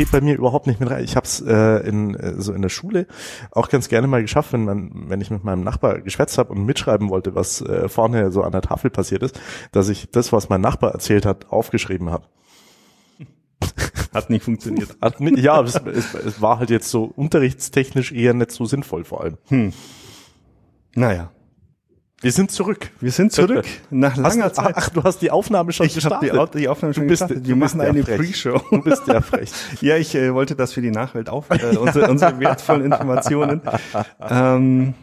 geht bei mir überhaupt nicht mit rein. Ich habe es äh, in äh, so in der Schule auch ganz gerne mal geschafft, wenn man, wenn ich mit meinem Nachbar geschwätzt habe und mitschreiben wollte, was äh, vorne so an der Tafel passiert ist, dass ich das, was mein Nachbar erzählt hat, aufgeschrieben habe. Hat nicht funktioniert. Hat nicht, ja, es, es, es war halt jetzt so unterrichtstechnisch eher nicht so sinnvoll vor allem. Hm. Naja. Wir sind zurück. Wir sind zurück nach langer Hast, Zeit. ach, du hast die Aufnahme schon ich gestartet. die, Au- die Aufnahme schon Du bist- gestartet. Wir machen ja eine. Pre-Show. Du bist ja frech. Ja, ich äh, wollte das für die Nachwelt auf, äh, unsere, unsere wertvollen Informationen ähm,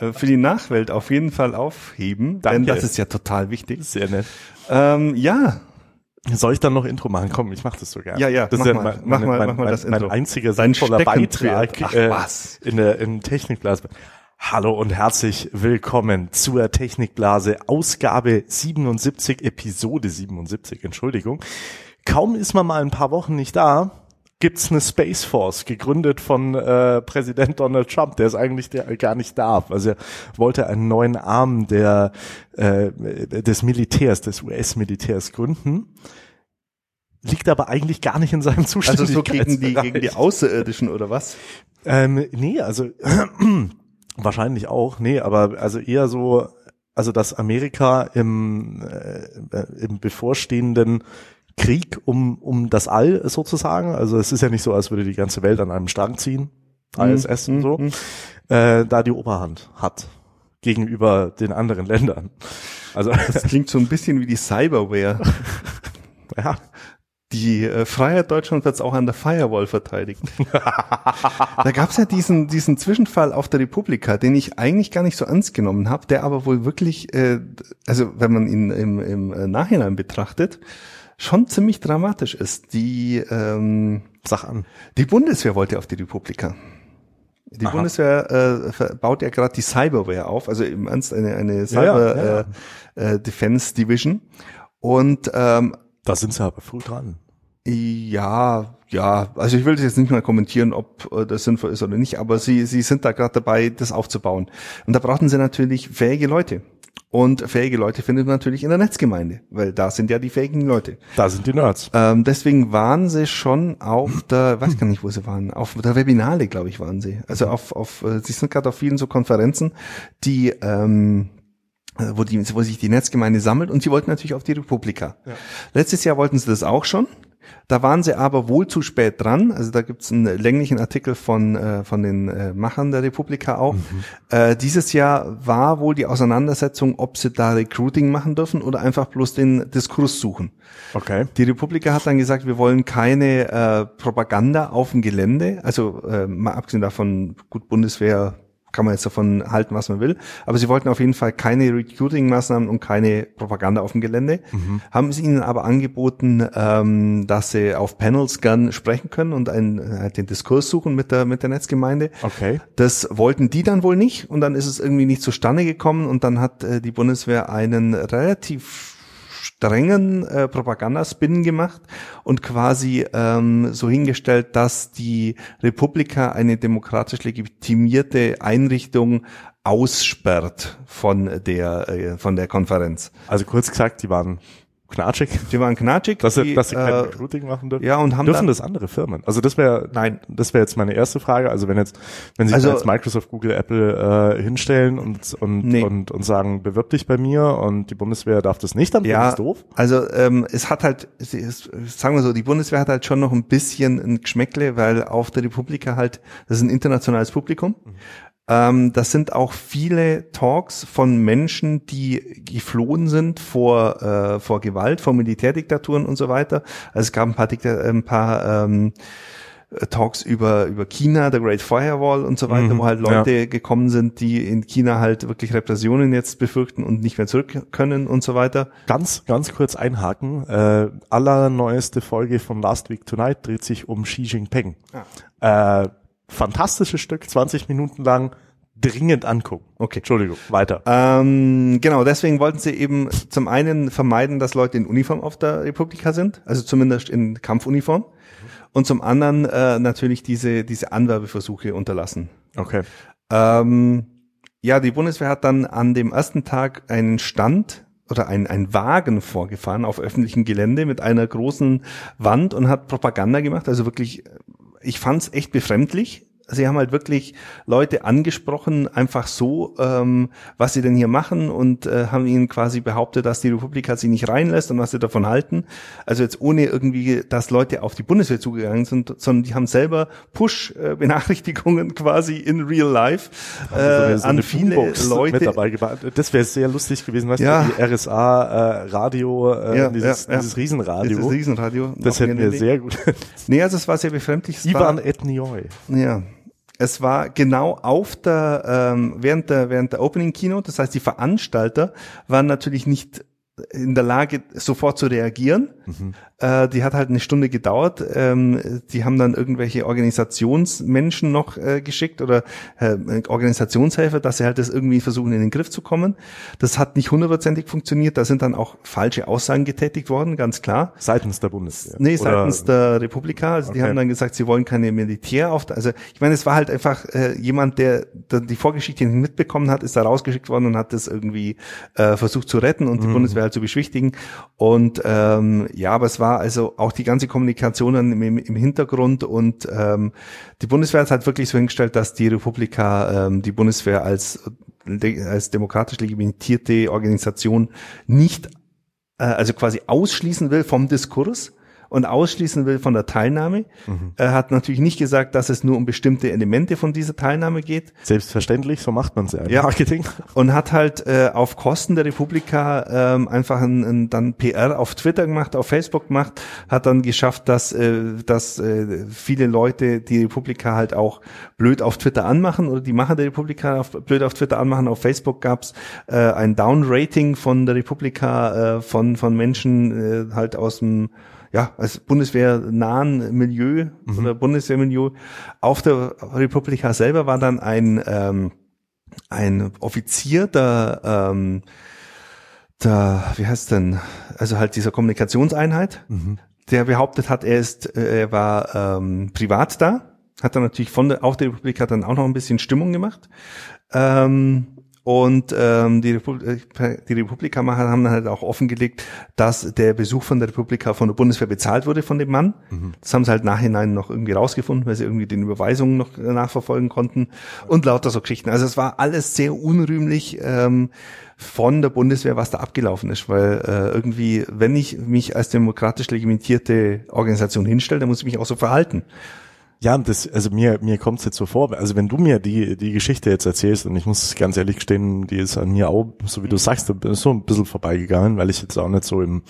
äh, für die Nachwelt auf jeden Fall aufheben, denn Danke. das ist ja total wichtig. Sehr nett. Ähm, ja, Soll ich dann noch Intro machen? Komm, ich mach das so gerne. Ja, ja, das mach ist mal, mein, mach mal, mein, mach mal mein, das mein Intro. einziger Dein sinnvoller. Beitrag Ach, äh, was? in der im Technikblase. Hallo und herzlich willkommen zur Technikblase Ausgabe 77, Episode 77, Entschuldigung. Kaum ist man mal ein paar Wochen nicht da, gibt's eine Space Force, gegründet von äh, Präsident Donald Trump, der es eigentlich der, gar nicht darf. Also er wollte einen neuen Arm der äh, des Militärs, des US-Militärs gründen. Liegt aber eigentlich gar nicht in seinem also so gegen die, gegen die. Außerirdischen oder was? Ähm, nee, also wahrscheinlich auch, nee, aber also eher so, also dass Amerika im, äh, im bevorstehenden Krieg um, um das All sozusagen, also es ist ja nicht so, als würde die ganze Welt an einem Strang ziehen, ISS und so, Mhm. äh, da die Oberhand hat gegenüber den anderen Ländern. Also Das klingt so ein bisschen wie die Cyberware. ja, Die äh, Freiheit Deutschland wird auch an der Firewall verteidigt. da gab es ja diesen, diesen Zwischenfall auf der Republika, den ich eigentlich gar nicht so ernst genommen habe, der aber wohl wirklich, äh, also wenn man ihn im, im äh, Nachhinein betrachtet, schon ziemlich dramatisch ist. Die, ähm, sag an. die Bundeswehr wollte auf die Republika. Die Aha. Bundeswehr äh, baut ja gerade die Cyberware auf, also im Ernst eine, eine Ja, Cyber ja, ja. Äh, äh, Defense Division. Und ähm, Da sind sie aber früh dran. ja, ja, also ich will das jetzt nicht mal kommentieren, ob äh, das sinnvoll ist oder nicht, aber sie, sie sind da gerade dabei, das aufzubauen. Und da brauchten sie natürlich fähige Leute. Und fähige Leute findet man natürlich in der Netzgemeinde, weil da sind ja die fähigen Leute. Da sind die Nerds. Ähm, deswegen waren sie schon auf der, weiß gar nicht, wo sie waren, auf der Webinale, glaube ich, waren sie. Also auf, auf, äh, sie sind gerade auf vielen so Konferenzen, die, ähm, äh, wo die, wo sich die Netzgemeinde sammelt und sie wollten natürlich auf die Republika. Letztes Jahr wollten sie das auch schon. Da waren sie aber wohl zu spät dran. Also da gibt's einen länglichen Artikel von, äh, von den äh, Machern der Republika auch. Äh, dieses Jahr war wohl die Auseinandersetzung, ob sie da Recruiting machen dürfen oder einfach bloß den Diskurs suchen. Okay. Die Republika hat dann gesagt, wir wollen keine äh, Propaganda auf dem Gelände. Also äh, mal abgesehen davon, gut, Bundeswehr kann man jetzt davon halten, was man will. Aber sie wollten auf jeden Fall keine Recruiting-Maßnahmen und keine Propaganda auf dem Gelände. Haben sie ihnen aber angeboten, ähm, dass sie auf Panels gern sprechen können und einen, äh, den Diskurs suchen mit der, mit der Netzgemeinde. Okay. Das wollten die dann wohl nicht und dann ist es irgendwie nicht zustande gekommen und dann hat äh, die Bundeswehr einen relativ strengen äh, Propagandaspin gemacht und quasi ähm, so hingestellt, dass die Republika eine demokratisch legitimierte Einrichtung aussperrt von der äh, von der Konferenz. Also kurz gesagt, die waren knatschig, Die waren knatschig, dass sie, die, dass sie kein äh, Recruiting machen dürfen. ja und haben dürfen dann, das andere Firmen? Also das wäre, Nein. das wäre jetzt meine erste Frage. Also wenn jetzt, wenn sich Also- jetzt Microsoft, Google, Apple äh, hinstellen und und, Nee. und und sagen, bewirb dich bei mir und die Bundeswehr darf das nicht, dann wäre Ja, das doof. also ähm, es hat halt, es ist, sagen wir so, die Bundeswehr hat halt schon noch ein bisschen ein Geschmäckle, weil auf der Republika halt, das ist ein internationales Publikum. Ähm, das sind auch viele Talks von Menschen, die geflohen sind vor, äh, vor Gewalt, vor Militärdiktaturen und so weiter. Also es gab ein paar, Dikta ein paar ähm, Talks über, über China, the Great Firewall und so weiter, Mhm, wo halt Leute gekommen sind, die in China halt wirklich Repressionen jetzt befürchten und nicht mehr zurück können und so weiter. Ganz, ganz kurz einhaken. Äh, allerneueste Folge von Last Week Tonight dreht sich um Xi Jinping. Äh, fantastisches Stück, 20 Minuten lang, dringend angucken. Okay. Entschuldigung, weiter. Ähm, genau, deswegen wollten sie eben zum einen vermeiden, dass Leute in Uniform auf der Republika sind, also zumindest in Kampfuniform. Und zum anderen äh, natürlich diese, diese Anwerbeversuche unterlassen. Okay. Ähm, ja, die Bundeswehr hat dann an dem ersten Tag einen Stand oder ein, ein Wagen vorgefahren auf öffentlichem Gelände mit einer großen Wand und hat Propaganda gemacht. Also wirklich, ich fand's echt befremdlich sie haben halt wirklich Leute angesprochen, einfach so, ähm, was sie denn hier machen und äh, haben ihnen quasi behauptet, dass die Republika sie nicht reinlässt und was sie davon halten. Also jetzt ohne irgendwie, dass Leute auf die Bundeswehr zugegangen sind, sondern die haben selber Push-Benachrichtigungen quasi in real life äh, also so an viele Leute. dabei das wäre sehr lustig gewesen, weißt ja. du, die RSA äh, Radio, äh, ja, dieses, ja, dieses Riesenradio. Dieses Riesenradio. Das hätten wir sehr gut. nee, also es war sehr befremdlich. Ivan Etnioi. Ja, es war genau auf der, ähm, während der, während der Opening Keynote. Das heißt, die Veranstalter waren natürlich nicht in der Lage, sofort zu reagieren. Mhm. Äh, die hat halt eine Stunde gedauert. Ähm, die haben dann irgendwelche Organisationsmenschen noch äh, geschickt oder äh, Organisationshelfer, dass sie halt das irgendwie versuchen, in den Griff zu kommen. Das hat nicht hundertprozentig funktioniert. Da sind dann auch falsche Aussagen getätigt worden, ganz klar. Seitens der Bundeswehr? Nee, seitens oder? der Republika. Also okay. die haben dann gesagt, sie wollen keine Militär auf. Also ich meine, es war halt einfach äh, jemand, der, der die Vorgeschichte nicht mitbekommen hat, ist da rausgeschickt worden und hat das irgendwie äh, versucht zu retten und die mhm. Bundeswehr halt zu beschwichtigen. Und ähm, ja, aber es war also auch die ganze Kommunikation im, im Hintergrund und ähm, die Bundeswehr hat halt wirklich so hingestellt, dass die Republika ähm, die Bundeswehr als als demokratisch legitimierte Organisation nicht äh, also quasi ausschließen will vom Diskurs, und ausschließen will von der Teilnahme. Mhm. Er hat natürlich nicht gesagt, dass es nur um bestimmte Elemente von dieser Teilnahme geht. Selbstverständlich, so macht man es ja. ja. Marketing. Und hat halt äh, auf Kosten der Republika ähm, einfach ein, ein, dann PR auf Twitter gemacht, auf Facebook gemacht, hat dann geschafft, dass, äh, dass äh, viele Leute die Republika halt auch blöd auf Twitter anmachen oder die Macher der Republika auf, blöd auf Twitter anmachen. Auf Facebook gab's äh, ein Down-Rating von der Republika äh, von, von Menschen äh, halt aus dem ja, als bundeswehrnahen Milieu mhm. oder Bundeswehrmilieu. Auf der Republika selber war dann ein, ähm, ein Offizier der, ähm, der, wie heißt denn, also halt dieser Kommunikationseinheit, mhm. der behauptet hat, er ist, äh, er war ähm, privat da, hat dann natürlich von der, auch der Republik hat dann auch noch ein bisschen Stimmung gemacht. Ähm, und ähm, die, Republik, äh, die Republikaner haben dann halt auch offengelegt, dass der Besuch von der Republika von der Bundeswehr bezahlt wurde von dem Mann. Mhm. Das haben sie halt nachhinein noch irgendwie rausgefunden, weil sie irgendwie den Überweisungen noch nachverfolgen konnten und lauter so Geschichten. Also es war alles sehr unrühmlich ähm, von der Bundeswehr, was da abgelaufen ist, weil äh, irgendwie, wenn ich mich als demokratisch legitimierte Organisation hinstelle, dann muss ich mich auch so verhalten. Ja, das, also mir, mir kommt es jetzt so vor, also wenn du mir die, die Geschichte jetzt erzählst, und ich muss ganz ehrlich gestehen, die ist an mir auch, so wie du sagst, so ein bisschen vorbeigegangen, weil ich jetzt auch nicht so im,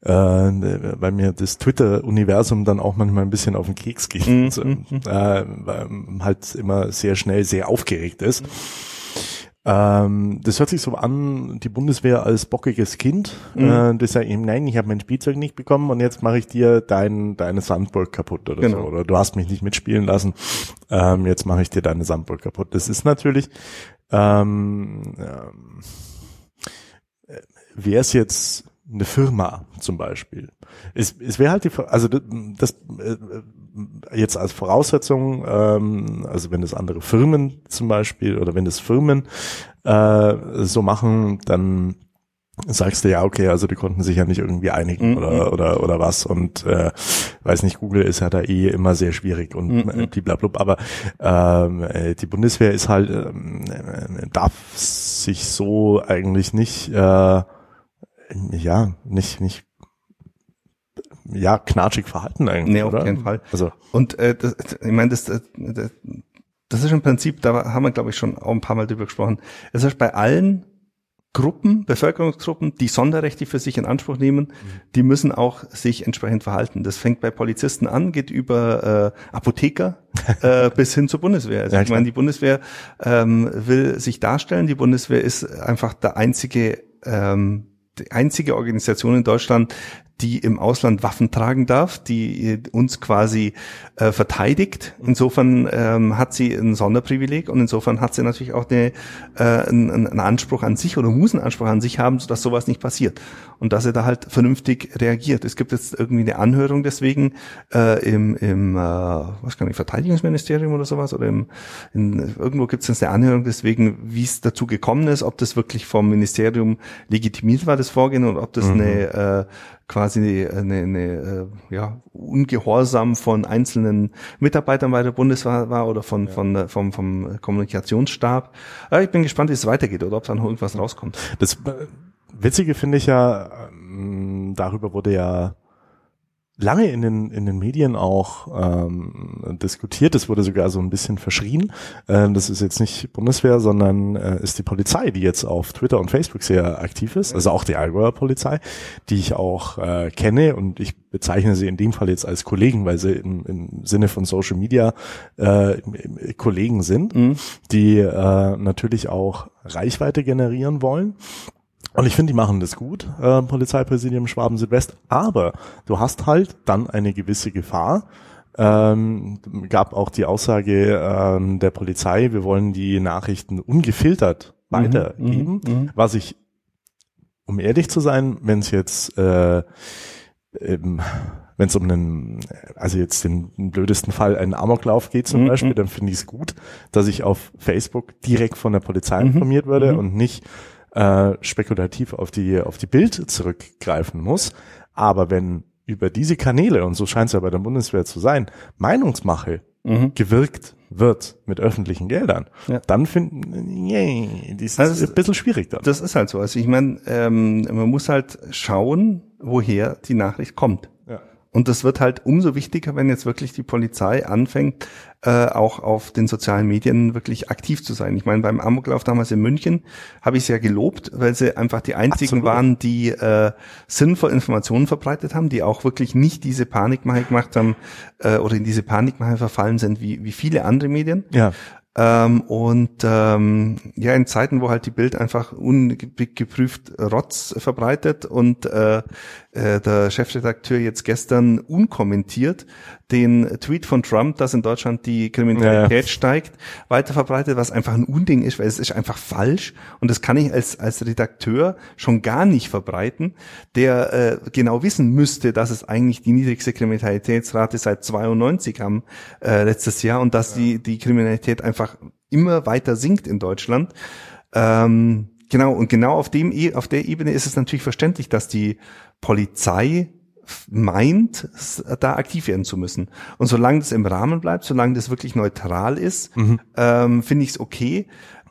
äh, weil mir das Twitter-Universum dann auch manchmal ein bisschen auf den Keks geht, mhm. so, mhm. äh, weil halt immer sehr schnell sehr aufgeregt ist. Mhm. Ähm, das hört sich so an, die Bundeswehr als bockiges Kind, mhm. äh, das sagt eben, nein, ich habe mein Spielzeug nicht bekommen und jetzt mache ich dir dein, deine Sandburg kaputt oder genau. so. Oder du hast mich nicht mitspielen lassen, ähm, jetzt mache ich dir deine Sandburg kaputt. Das ist natürlich, ähm, ähm, äh, wäre es jetzt eine Firma zum Beispiel. Es, es wäre halt die, also das, das äh, jetzt als Voraussetzung, ähm, also wenn das andere Firmen zum Beispiel oder wenn das Firmen äh, so machen, dann sagst du ja, okay, also die konnten sich ja nicht irgendwie einigen mhm. oder oder oder was und äh, weiß nicht, Google ist ja da eh immer sehr schwierig und mhm. blablabla, aber ähm, äh, die Bundeswehr ist halt ähm, äh, darf sich so eigentlich nicht äh, ja nicht nicht ja, knatschig verhalten eigentlich. Nee, auf oder? keinen Fall. Also. Und äh, das, ich meine, das, das, das ist im Prinzip, da haben wir, glaube ich, schon auch ein paar Mal drüber gesprochen. Es ist bei allen Gruppen, Bevölkerungsgruppen, die Sonderrechte für sich in Anspruch nehmen, die müssen auch sich entsprechend verhalten. Das fängt bei Polizisten an, geht über äh, Apotheker äh, bis hin zur Bundeswehr. Also ja, ich meine, die Bundeswehr ähm, will sich darstellen. Die Bundeswehr ist einfach der einzige ähm, die einzige Organisation in Deutschland, die im Ausland Waffen tragen darf, die uns quasi äh, verteidigt. Insofern ähm, hat sie ein Sonderprivileg und insofern hat sie natürlich auch eine, äh, einen, einen Anspruch an sich oder muss einen Anspruch an sich haben, dass sowas nicht passiert und dass er da halt vernünftig reagiert. Es gibt jetzt irgendwie eine Anhörung deswegen äh, im, im äh, was kann ich, Verteidigungsministerium oder sowas oder im, in, irgendwo gibt es jetzt eine Anhörung deswegen, wie es dazu gekommen ist, ob das wirklich vom Ministerium legitimiert war, das Vorgehen, und ob das mhm. eine äh, quasi eine, eine äh, ja, Ungehorsam von einzelnen Mitarbeitern bei der Bundeswehr war oder von, ja. von, äh, vom, vom Kommunikationsstab. Ja, ich bin gespannt, wie es weitergeht oder ob da noch irgendwas rauskommt. Das äh, Witzige finde ich ja, ähm, darüber wurde ja lange in den, in den Medien auch ähm, diskutiert. Es wurde sogar so ein bisschen verschrien. Ähm, das ist jetzt nicht Bundeswehr, sondern äh, ist die Polizei, die jetzt auf Twitter und Facebook sehr aktiv ist. Also auch die Allgäuer Polizei, die ich auch äh, kenne und ich bezeichne sie in dem Fall jetzt als Kollegen, weil sie im, im Sinne von Social Media äh, Kollegen sind, mhm. die äh, natürlich auch Reichweite generieren wollen. Und ich finde, die machen das gut, äh, Polizeipräsidium Schwaben Südwest. Aber du hast halt dann eine gewisse Gefahr. Ähm, gab auch die Aussage ähm, der Polizei, wir wollen die Nachrichten ungefiltert mhm, weitergeben, mhm, was ich, um ehrlich zu sein, wenn es jetzt äh, ähm, wenn es um einen, also jetzt den, den, blödesten Fall, einen Amoklauf geht zum mhm. Beispiel, dann finde ich es gut, dass ich auf Facebook direkt von der Polizei mhm. informiert werde mhm. und nicht äh, spekulativ auf die, auf die Bild zurückgreifen muss. Aber wenn über diese Kanäle, und so scheint es ja bei der Bundeswehr zu sein, Meinungsmache mhm. gewirkt wird mit öffentlichen Geldern, ja. dann finden, yeah, das ist also, ein bisschen schwierig dann. Das ist halt so. Also ich meine, ähm, man muss halt schauen, woher die Nachricht kommt. Und das wird halt umso wichtiger, wenn jetzt wirklich die Polizei anfängt, äh, auch auf den sozialen Medien wirklich aktiv zu sein. Ich meine, beim Amoklauf damals in München habe ich es ja gelobt, weil sie einfach die einzigen Absolut. waren, die äh, sinnvoll Informationen verbreitet haben, die auch wirklich nicht diese Panikmache gemacht haben äh, oder in diese Panikmache verfallen sind wie, wie viele andere Medien. Ja. Ähm, und ähm, ja, in Zeiten, wo halt die Bild einfach ungeprüft Rotz verbreitet und äh, äh, der Chefredakteur jetzt gestern unkommentiert den Tweet von Trump, dass in Deutschland die Kriminalität ja. steigt, weiter verbreitet, was einfach ein Unding ist, weil es ist einfach falsch und das kann ich als, als Redakteur schon gar nicht verbreiten, der äh, genau wissen müsste, dass es eigentlich die niedrigste Kriminalitätsrate seit 92 haben äh, letztes Jahr und dass ja. die, die Kriminalität einfach immer weiter sinkt in Deutschland. Ähm, genau, und genau auf dem, e, auf der Ebene ist es natürlich verständlich, dass die Polizei meint, da aktiv werden zu müssen. Und solange das im Rahmen bleibt, solange das wirklich neutral ist, mhm. ähm, finde ich es okay.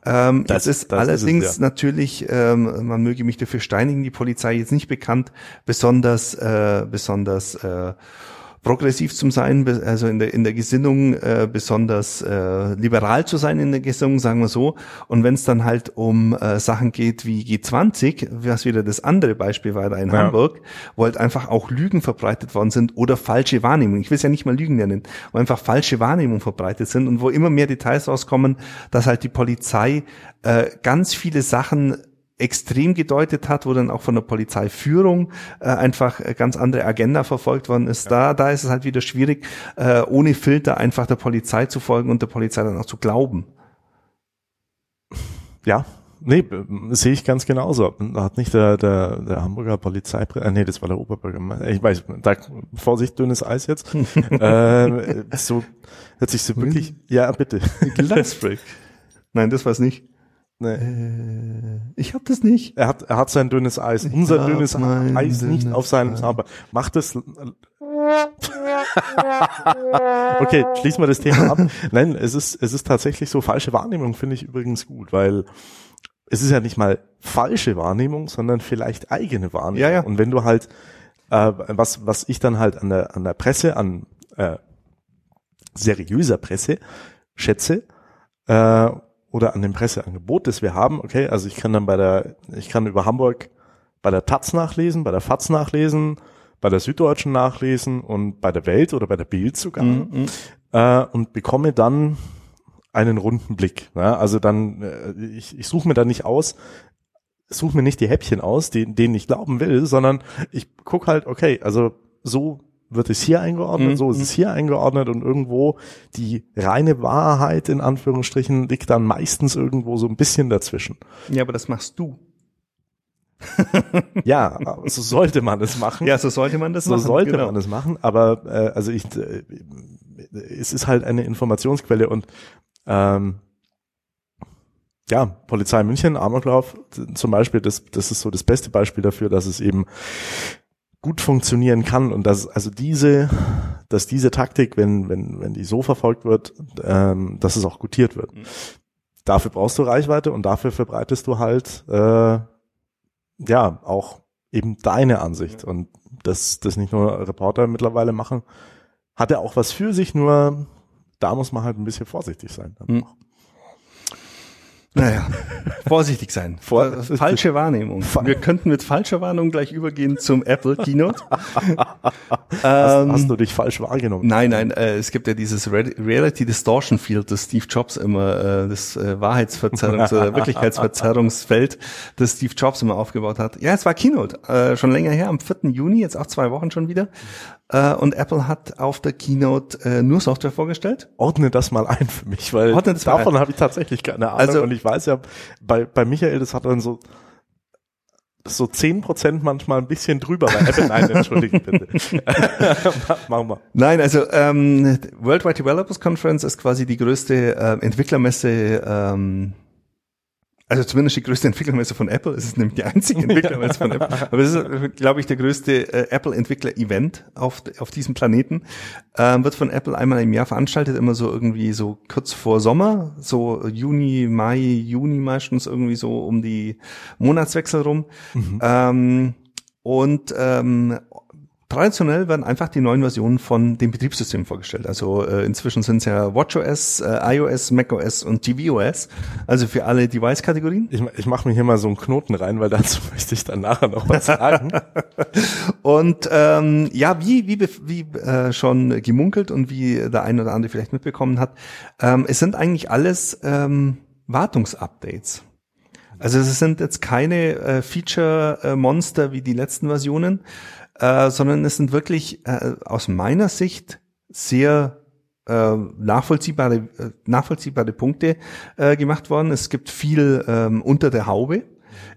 Ähm, das, ist das allerdings ist es, ja. natürlich, ähm, man möge mich dafür steinigen, die Polizei jetzt nicht bekannt, besonders, äh, besonders äh, progressiv zu sein, also in der, in der Gesinnung äh, besonders äh, liberal zu sein in der Gesinnung, sagen wir so. Und wenn es dann halt um äh, Sachen geht wie G20, was wieder das andere Beispiel war da in ja. Hamburg, wo halt einfach auch Lügen verbreitet worden sind oder falsche Wahrnehmungen. Ich will es ja nicht mal Lügen nennen, wo einfach falsche Wahrnehmungen verbreitet sind und wo immer mehr Details rauskommen, dass halt die Polizei äh, ganz viele Sachen extrem gedeutet hat, wo dann auch von der Polizeiführung äh, einfach ganz andere Agenda verfolgt worden ist. Da, da ist es halt wieder schwierig, äh, ohne Filter einfach der Polizei zu folgen und der Polizei dann auch zu glauben. Ja, nee, sehe ich ganz genauso. Hat nicht der, der, der Hamburger Polizei, äh, nee, das war der Oberbürgermeister, ich weiß, da, Vorsicht, dünnes Eis jetzt. äh, so, hört sich so wirklich, ja, bitte. Glassbreak. Nein, das war's nicht. Nee. Äh, ich hab das nicht. Er hat, er hat sein dünnes Eis. Ich Unser dünnes Eis nicht auf seinem Zauber. Macht es. okay, schließen wir das Thema ab. Nein, es ist, es ist tatsächlich so. Falsche Wahrnehmung finde ich übrigens gut, weil es ist ja nicht mal falsche Wahrnehmung, sondern vielleicht eigene Wahrnehmung. Ja, ja. Und wenn du halt, äh, was, was ich dann halt an der, an der Presse, an äh, seriöser Presse schätze, äh, oder an dem Presseangebot, das wir haben. Okay, also ich kann dann bei der, ich kann über Hamburg bei der Taz nachlesen, bei der FAZ nachlesen, bei der Süddeutschen nachlesen und bei der Welt oder bei der Bild sogar mm -hmm. äh, und bekomme dann einen runden Blick. Ja? Also dann, äh, ich, ich suche mir da nicht aus, suche mir nicht die Häppchen aus, denen, denen ich glauben will, sondern ich guck halt, okay, also so wird es hier eingeordnet, Mhm. so ist es hier eingeordnet und irgendwo die reine Wahrheit in Anführungsstrichen liegt dann meistens irgendwo so ein bisschen dazwischen. Ja, aber das machst du. Ja, so sollte man es machen. Ja, so sollte man das so machen. sollte genau. man es machen, aber äh, also ich, äh, es ist halt eine Informationsquelle und ähm, ja, Polizei München, Amoklauf zum Beispiel, das, das ist so das beste Beispiel dafür, dass es eben gut funktionieren kann und dass also diese, dass diese Taktik, wenn wenn wenn die so verfolgt wird, ähm, dass es auch gutiert wird. Mhm. Dafür brauchst du Reichweite und dafür verbreitest du halt äh, ja auch eben deine Ansicht und das das nicht nur Reporter mittlerweile machen, hat er auch was für sich, nur da muss man halt ein bisschen vorsichtig sein. Mhm. Naja, vorsichtig sein. Vor- Äh, Falsche Wahrnehmung. Wir könnten mit falscher Warnung gleich übergehen zum Apple Keynote. Hast, Ähm, hast du dich falsch wahrgenommen? Nein, nein, äh, es gibt ja dieses Re Reality Distortion Field, das Steve Jobs immer, äh, das äh, Wahrheitsverzerrungs- oder Wirklichkeitsverzerrungsfeld, das Steve Jobs immer aufgebaut hat. Ja, es war Keynote, äh, schon länger her, am 4. Juni, jetzt auch zwei Wochen schon wieder. Äh, und Apple hat auf der Keynote äh, nur Software vorgestellt. Ordne das mal ein für mich, weil davon habe ich tatsächlich keine Ahnung. Also- und ich weiß ja, bei, bei Michael, das hat dann so so zehn Prozent manchmal ein bisschen drüber bei Apple. Nein, entschuldigen bitte. Machen wir. Nein, also ähm, Worldwide Developers Conference ist quasi die größte äh, Entwicklermesse, ähm, also zumindest die größte Entwicklermesse von Apple. Es ist nämlich die einzige Entwicklermesse von Apple. Aber es ist, glaube ich, der größte äh, Apple-Entwickler-Event auf, auf diesem Planeten. Ähm, wird von Apple einmal im Jahr veranstaltet, immer so irgendwie so kurz vor Sommer, so Juni, Mai, Juni meistens irgendwie so um die Monatswechsel rum. Ähm, und ähm, traditionell werden einfach die neuen Versionen von dem Betriebssystem vorgestellt. Also äh, inzwischen sind es ja WatchOS, äh, iOS, macOS und tvOS. Also für alle Device-Kategorien. Ich, ich mache mir hier mal so einen Knoten rein, weil dazu möchte ich dann nachher noch was sagen. Und ähm, ja, wie, wie, wie äh, schon gemunkelt und wie der ein oder andere vielleicht mitbekommen hat, ähm, es sind eigentlich alles ähm, Wartungsupdates. Also es sind jetzt keine äh, Feature-Monster wie die letzten Versionen, äh, sondern es sind wirklich äh, aus meiner Sicht sehr äh, nachvollziehbare, äh, nachvollziehbare Punkte äh, gemacht worden. Es gibt viel ähm, unter der Haube.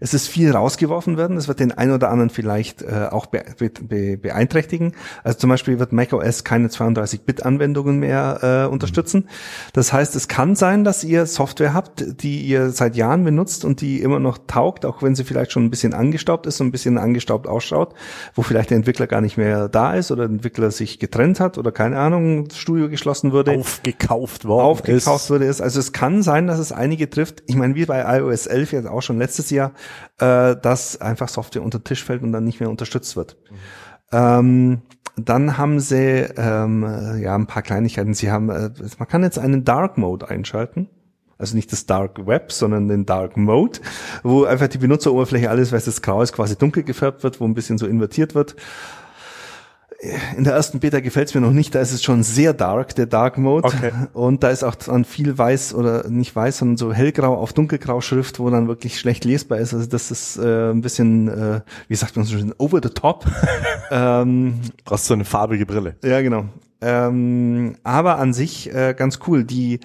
Es ist viel rausgeworfen werden. Das wird den einen oder anderen vielleicht äh, auch be be be beeinträchtigen. Also zum Beispiel wird macOS keine 32-Bit-Anwendungen mehr äh, unterstützen. Das heißt, es kann sein, dass ihr Software habt, die ihr seit Jahren benutzt und die immer noch taugt, auch wenn sie vielleicht schon ein bisschen angestaubt ist und ein bisschen angestaubt ausschaut, wo vielleicht der Entwickler gar nicht mehr da ist oder der Entwickler sich getrennt hat oder keine Ahnung, Studio geschlossen wurde Aufgekauft worden aufgekauft ist. wurde ist. Also es kann sein, dass es einige trifft. Ich meine, wie bei iOS 11 jetzt auch schon letztes Jahr, äh, dass einfach Software unter den Tisch fällt und dann nicht mehr unterstützt wird. Ähm, dann haben sie ähm, äh, ja ein paar Kleinigkeiten. Sie haben, äh, man kann jetzt einen Dark Mode einschalten. Also nicht das Dark Web, sondern den Dark Mode, wo einfach die Benutzeroberfläche alles, weil das Grau ist, quasi dunkel gefärbt wird, wo ein bisschen so invertiert wird. In der ersten Beta gefällt es mir noch nicht, da ist es schon sehr dark, der Dark Mode. Okay. Und da ist auch dann viel weiß oder nicht weiß, sondern so hellgrau auf dunkelgrau Schrift, wo dann wirklich schlecht lesbar ist. Also das ist äh, ein bisschen, äh, wie sagt man so schön, over the top. ähm, Brauchst du eine farbige Brille. ja, genau. Ähm, aber an sich äh, ganz cool. Die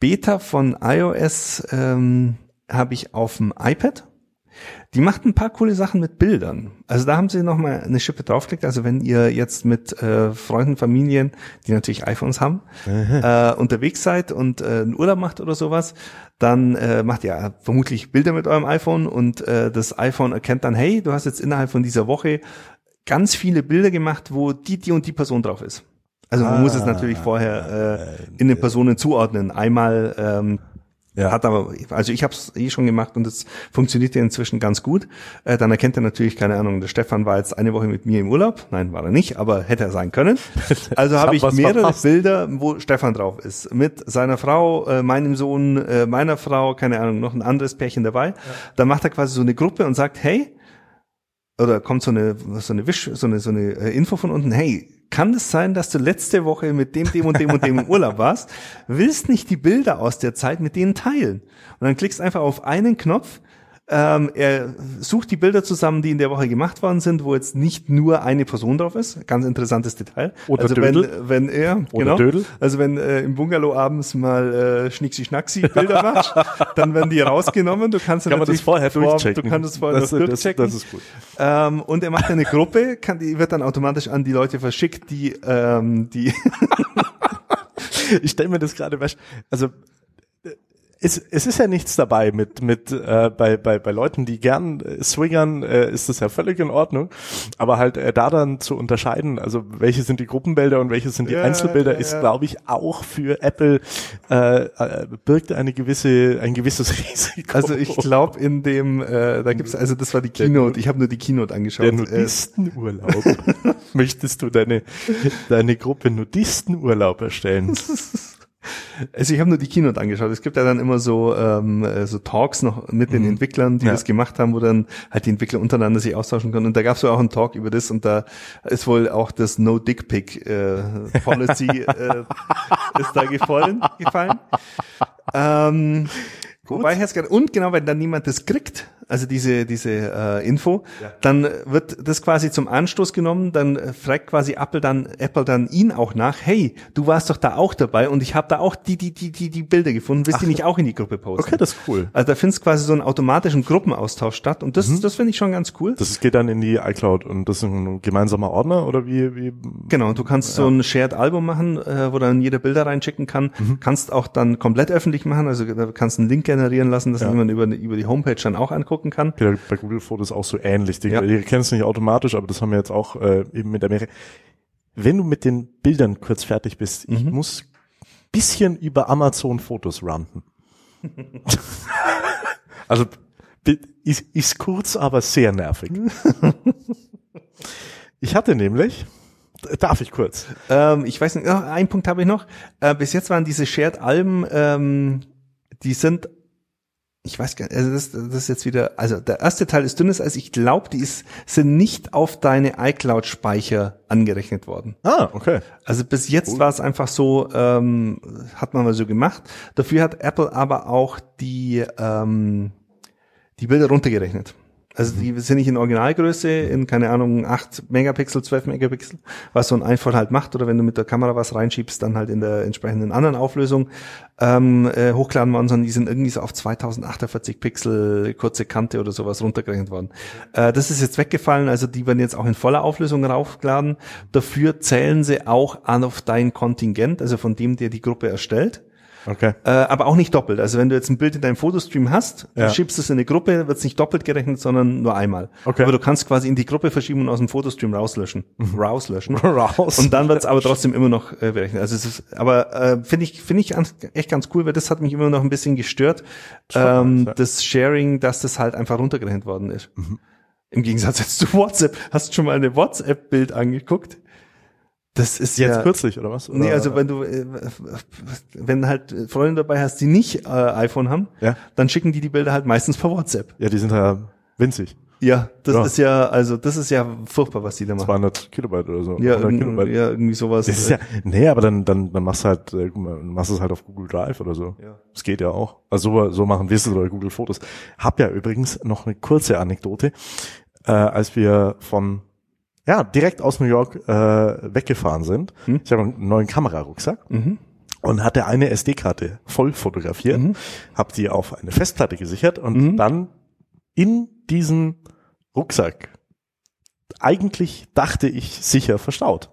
Beta von iOS ähm, habe ich auf dem iPad. Die macht ein paar coole Sachen mit Bildern. Also da haben sie noch mal eine Schippe draufgelegt. Also wenn ihr jetzt mit äh, Freunden, Familien, die natürlich iPhones haben, äh, unterwegs seid und äh, einen Urlaub macht oder sowas, dann äh, macht ihr vermutlich Bilder mit eurem iPhone und äh, das iPhone erkennt dann, hey, du hast jetzt innerhalb von dieser Woche ganz viele Bilder gemacht, wo die, die und die Person drauf ist. Also man muss es natürlich vorher äh, in den Personen zuordnen. Einmal ähm, Ja. hat aber, also ich habe es eh schon gemacht und es funktioniert ja inzwischen ganz gut. Äh, dann erkennt er natürlich, keine Ahnung, der Stefan war jetzt eine Woche mit mir im Urlaub. Nein, war er nicht, aber hätte er sein können. Also hab habe ich was mehrere verpasst. Bilder, wo Stefan drauf ist. Mit seiner Frau, äh, meinem Sohn, äh, meiner Frau, keine Ahnung, noch ein anderes Pärchen dabei. Dann macht er quasi so eine Gruppe und sagt, hey, oder kommt so eine so eine Wisch, so eine so eine äh, Info von unten, hey, kann es sein, dass du letzte Woche mit dem, dem und dem und dem im Urlaub warst? Willst nicht die Bilder aus der Zeit mit denen teilen? Und dann klickst einfach auf einen Knopf, Ähm, er sucht die Bilder zusammen, die in der Woche gemacht worden sind, wo jetzt nicht nur eine Person drauf ist. Ganz interessantes Detail. Oder also Dödel. wenn, wenn er, Oder genau, Dödel. also wenn äh, im Bungalow abends mal äh, Schnicksi-Schnacksi Bilder machst, dann werden die rausgenommen. Du kannst Kann man das natürlich vorher vor- durchchecken? Du kannst es vorher das, noch das, durchchecken. das ist gut. Ähm, und er macht eine Gruppe, kann, die wird dann automatisch an die Leute verschickt, die, ähm, die Ich stelle mir das gerade, also es, es ist ja nichts dabei mit mit äh, bei, bei bei Leuten, die gern äh, swingern, äh, ist das ja völlig in Ordnung. Aber halt äh, da dann zu unterscheiden, also welche sind die Gruppenbilder und welche sind die Ja, Einzelbilder, ja, ist ja. glaube ich auch für Apple äh, äh, birgt eine gewisse ein gewisses Risiko. Also ich glaube in dem, äh, da gibt's also das war die Keynote. Ich habe nur die Keynote angeschaut. der Äh, Nudistenurlaub. Möchtest du deine deine Gruppe Nudistenurlaub erstellen? also ich habe nur die Keynote angeschaut. Es gibt ja dann immer so ähm, äh, so Talks noch mit den Entwicklern, die Mhm. Ja. das gemacht haben, wo dann halt die Entwickler untereinander sich austauschen können. Und da gab's so auch einen Talk über das und da ist wohl auch das No Dick Pic äh, Policy äh, ist da gefallen. gefallen. Ähm, Wobei ich jetzt gerade- und genau, wenn dann niemand das kriegt, also diese diese äh, Info, dann wird das quasi zum Anstoß genommen, dann äh, fragt quasi Apple dann Apple dann ihn auch nach, hey, du warst doch da auch dabei und ich habe da auch die die die die die Bilder gefunden, willst du die nicht auch in die Gruppe posten? Okay, das ist cool. Also da findet quasi so einen automatischen Gruppenaustausch statt und das das finde ich schon ganz cool. Das geht dann in die iCloud und das ist ein gemeinsamer Ordner oder wie, wie Genau, du kannst so ein Shared Album machen, äh, wo dann jeder Bilder reinschicken kann. Kannst auch dann komplett öffentlich machen, also da kannst einen Link generieren lassen, dass Ja. jemand über, über die Homepage dann auch angucken kann. Ja, bei Google Fotos auch so ähnlich. Die, Ja. die kennen es nicht automatisch, aber das haben wir jetzt auch äh, eben mit Amerika. Wenn du mit den Bildern kurz fertig bist, ich Mhm. muss bisschen über Amazon Fotos ranten. also ist, ist kurz, aber sehr nervig. ich hatte nämlich, darf ich kurz? Ähm, ich weiß nicht, oh, einen Punkt habe ich noch. Äh, bis jetzt waren diese Shared Alben, ähm, die sind, ich weiß gar nicht, also das, das ist jetzt wieder, also der erste Teil ist dünnes Eis. Ich glaube, die ist, sind nicht auf deine iCloud-Speicher angerechnet worden. Ah, okay. Also bis jetzt war es einfach so, ähm, hat man mal so gemacht. Dafür hat Apple aber auch die, ähm, die Bilder runtergerechnet. Also die sind nicht in Originalgröße, in keine Ahnung, 8 Megapixel, 12 Megapixel, was so ein iPhone halt macht, oder wenn du mit der Kamera was reinschiebst, dann halt in der entsprechenden anderen Auflösung ähm, äh, hochgeladen worden, sondern die sind irgendwie so auf 2048 Pixel, kurze Kante oder sowas runtergerechnet worden. Äh, das ist jetzt weggefallen, also die werden jetzt auch in voller Auflösung raufgeladen. Dafür zählen sie auch an auf dein Kontingent, also von dem, der die Gruppe erstellt. Okay. Äh, aber auch nicht doppelt. Also wenn du jetzt ein Bild in deinem Fotostream hast, Ja. schiebst es in eine Gruppe, wird es nicht doppelt gerechnet, sondern nur einmal. Okay. Aber du kannst quasi in die Gruppe verschieben und aus dem Fotostream rauslöschen. Rauslöschen. Raus. Und dann wird es aber trotzdem immer noch äh, berechnet. Also es ist, aber äh, finde ich finde ich an- echt ganz cool, weil das hat mich immer noch ein bisschen gestört, ähm, das Sharing, dass das halt einfach runtergerechnet worden ist. Mhm. Im Gegensatz jetzt zu WhatsApp. Hast du schon mal eine WhatsApp-Bild angeguckt? Das ist Jetzt ja, kürzlich, oder was? Oder? Nee, also wenn du, äh, wenn halt Freunde dabei hast, die nicht äh, iPhone haben, Ja. dann schicken die die Bilder halt meistens per WhatsApp. Ja, die sind ja winzig. Ja, das Ja. ist ja, also das ist ja furchtbar, was die da machen. 200 Kilobyte oder so. Ja, 100 irgendwie, Kilobyte. ja, irgendwie sowas. Das ist ja, nee, aber dann, dann, dann machst du halt, äh, machst es halt auf Google Drive oder so. Ja. Das geht ja auch. Also so, so machen wir es bei Google Fotos. Hab ja übrigens noch eine kurze Anekdote, äh, als wir von, ja, direkt aus New York äh, weggefahren sind. Hm? Ich habe einen neuen Kamerarucksack Mhm. und hatte eine SD-Karte voll fotografiert, Mhm. hab die auf eine Festplatte gesichert und dann in diesen Rucksack eigentlich dachte ich sicher verstaut.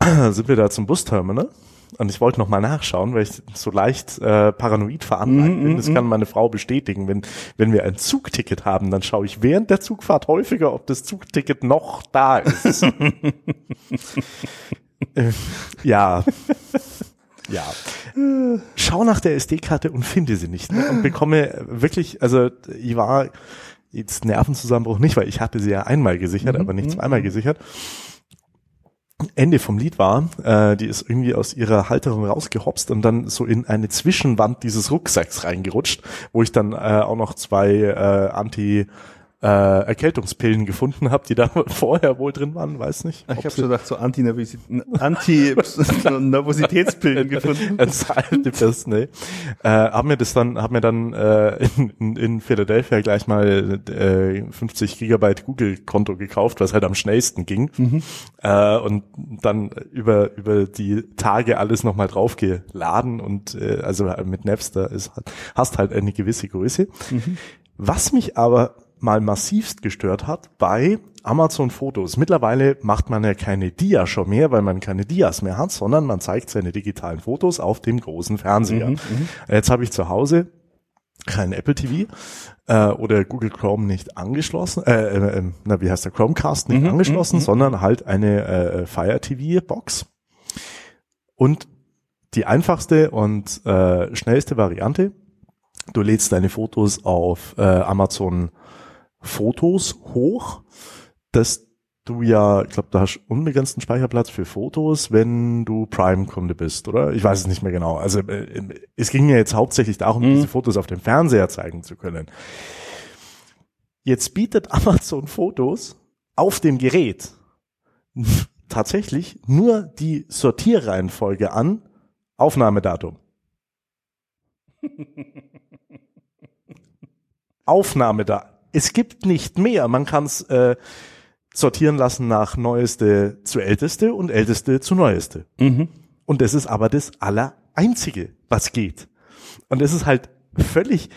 Sind wir da zum Busterminal und ich wollte noch mal nachschauen, weil ich so leicht äh, paranoid veranlagt Mhm, bin. Das mhm, kann meine Frau bestätigen. Wenn, wenn wir ein Zugticket haben, dann schaue ich während der Zugfahrt häufiger, ob das Zugticket noch da ist. Äh, ja. Ja. Schau nach der SD-Karte und finde sie nicht. Ne? Und bekomme wirklich, also ich war jetzt Nervenzusammenbruch nicht, weil ich hatte sie ja einmal gesichert, aber nicht zweimal gesichert. Ende vom Lied war, äh, die ist irgendwie aus ihrer Halterung rausgehopst und dann so in eine Zwischenwand dieses Rucksacks reingerutscht, wo ich dann äh, auch noch zwei äh, Anti äh, Erkältungspillen gefunden habe, die da vorher wohl drin waren, weiß nicht. Ich habe schon gedacht, so Anti-Nervositätspillen gefunden. Antidepress, nee. Äh, hab mir das dann, hab mir dann äh, in, in Philadelphia gleich mal äh, 50 Gigabyte Google-Konto gekauft, was halt am schnellsten ging. Mhm. Äh, und dann über über die Tage alles nochmal draufgeladen und äh, also mit Napster ist, hast halt eine gewisse Größe. Mhm. Was mich aber mal massivst gestört hat bei Amazon Fotos. Mittlerweile macht man ja keine Dia schon mehr, weil man keine Dias mehr hat, sondern man zeigt seine digitalen Fotos auf dem großen Fernseher. Mhm, mhm. Jetzt habe ich zu Hause kein Apple TV äh, oder Google Chrome nicht angeschlossen, äh, äh, äh na wie heißt der Chromecast nicht mhm, angeschlossen, mhm, sondern halt eine äh, Fire TV Box. Und die einfachste und äh, schnellste Variante, du lädst deine Fotos auf äh, Amazon Fotos hoch, dass du ja, ich glaube, da hast unbegrenzten Speicherplatz für Fotos, wenn du Prime-Kunde bist, oder? Ich weiß es nicht mehr genau. Also äh, es ging mir jetzt hauptsächlich darum, mhm. diese Fotos auf dem Fernseher zeigen zu können. Jetzt bietet Amazon Fotos auf dem Gerät tatsächlich nur die Sortierreihenfolge an, Aufnahmedatum. Aufnahmedatum es gibt nicht mehr. Man kann es äh, sortieren lassen nach neueste zu älteste und älteste zu neueste. Mhm. Und das ist aber das Allereinzige, was geht. Und es ist halt völlig,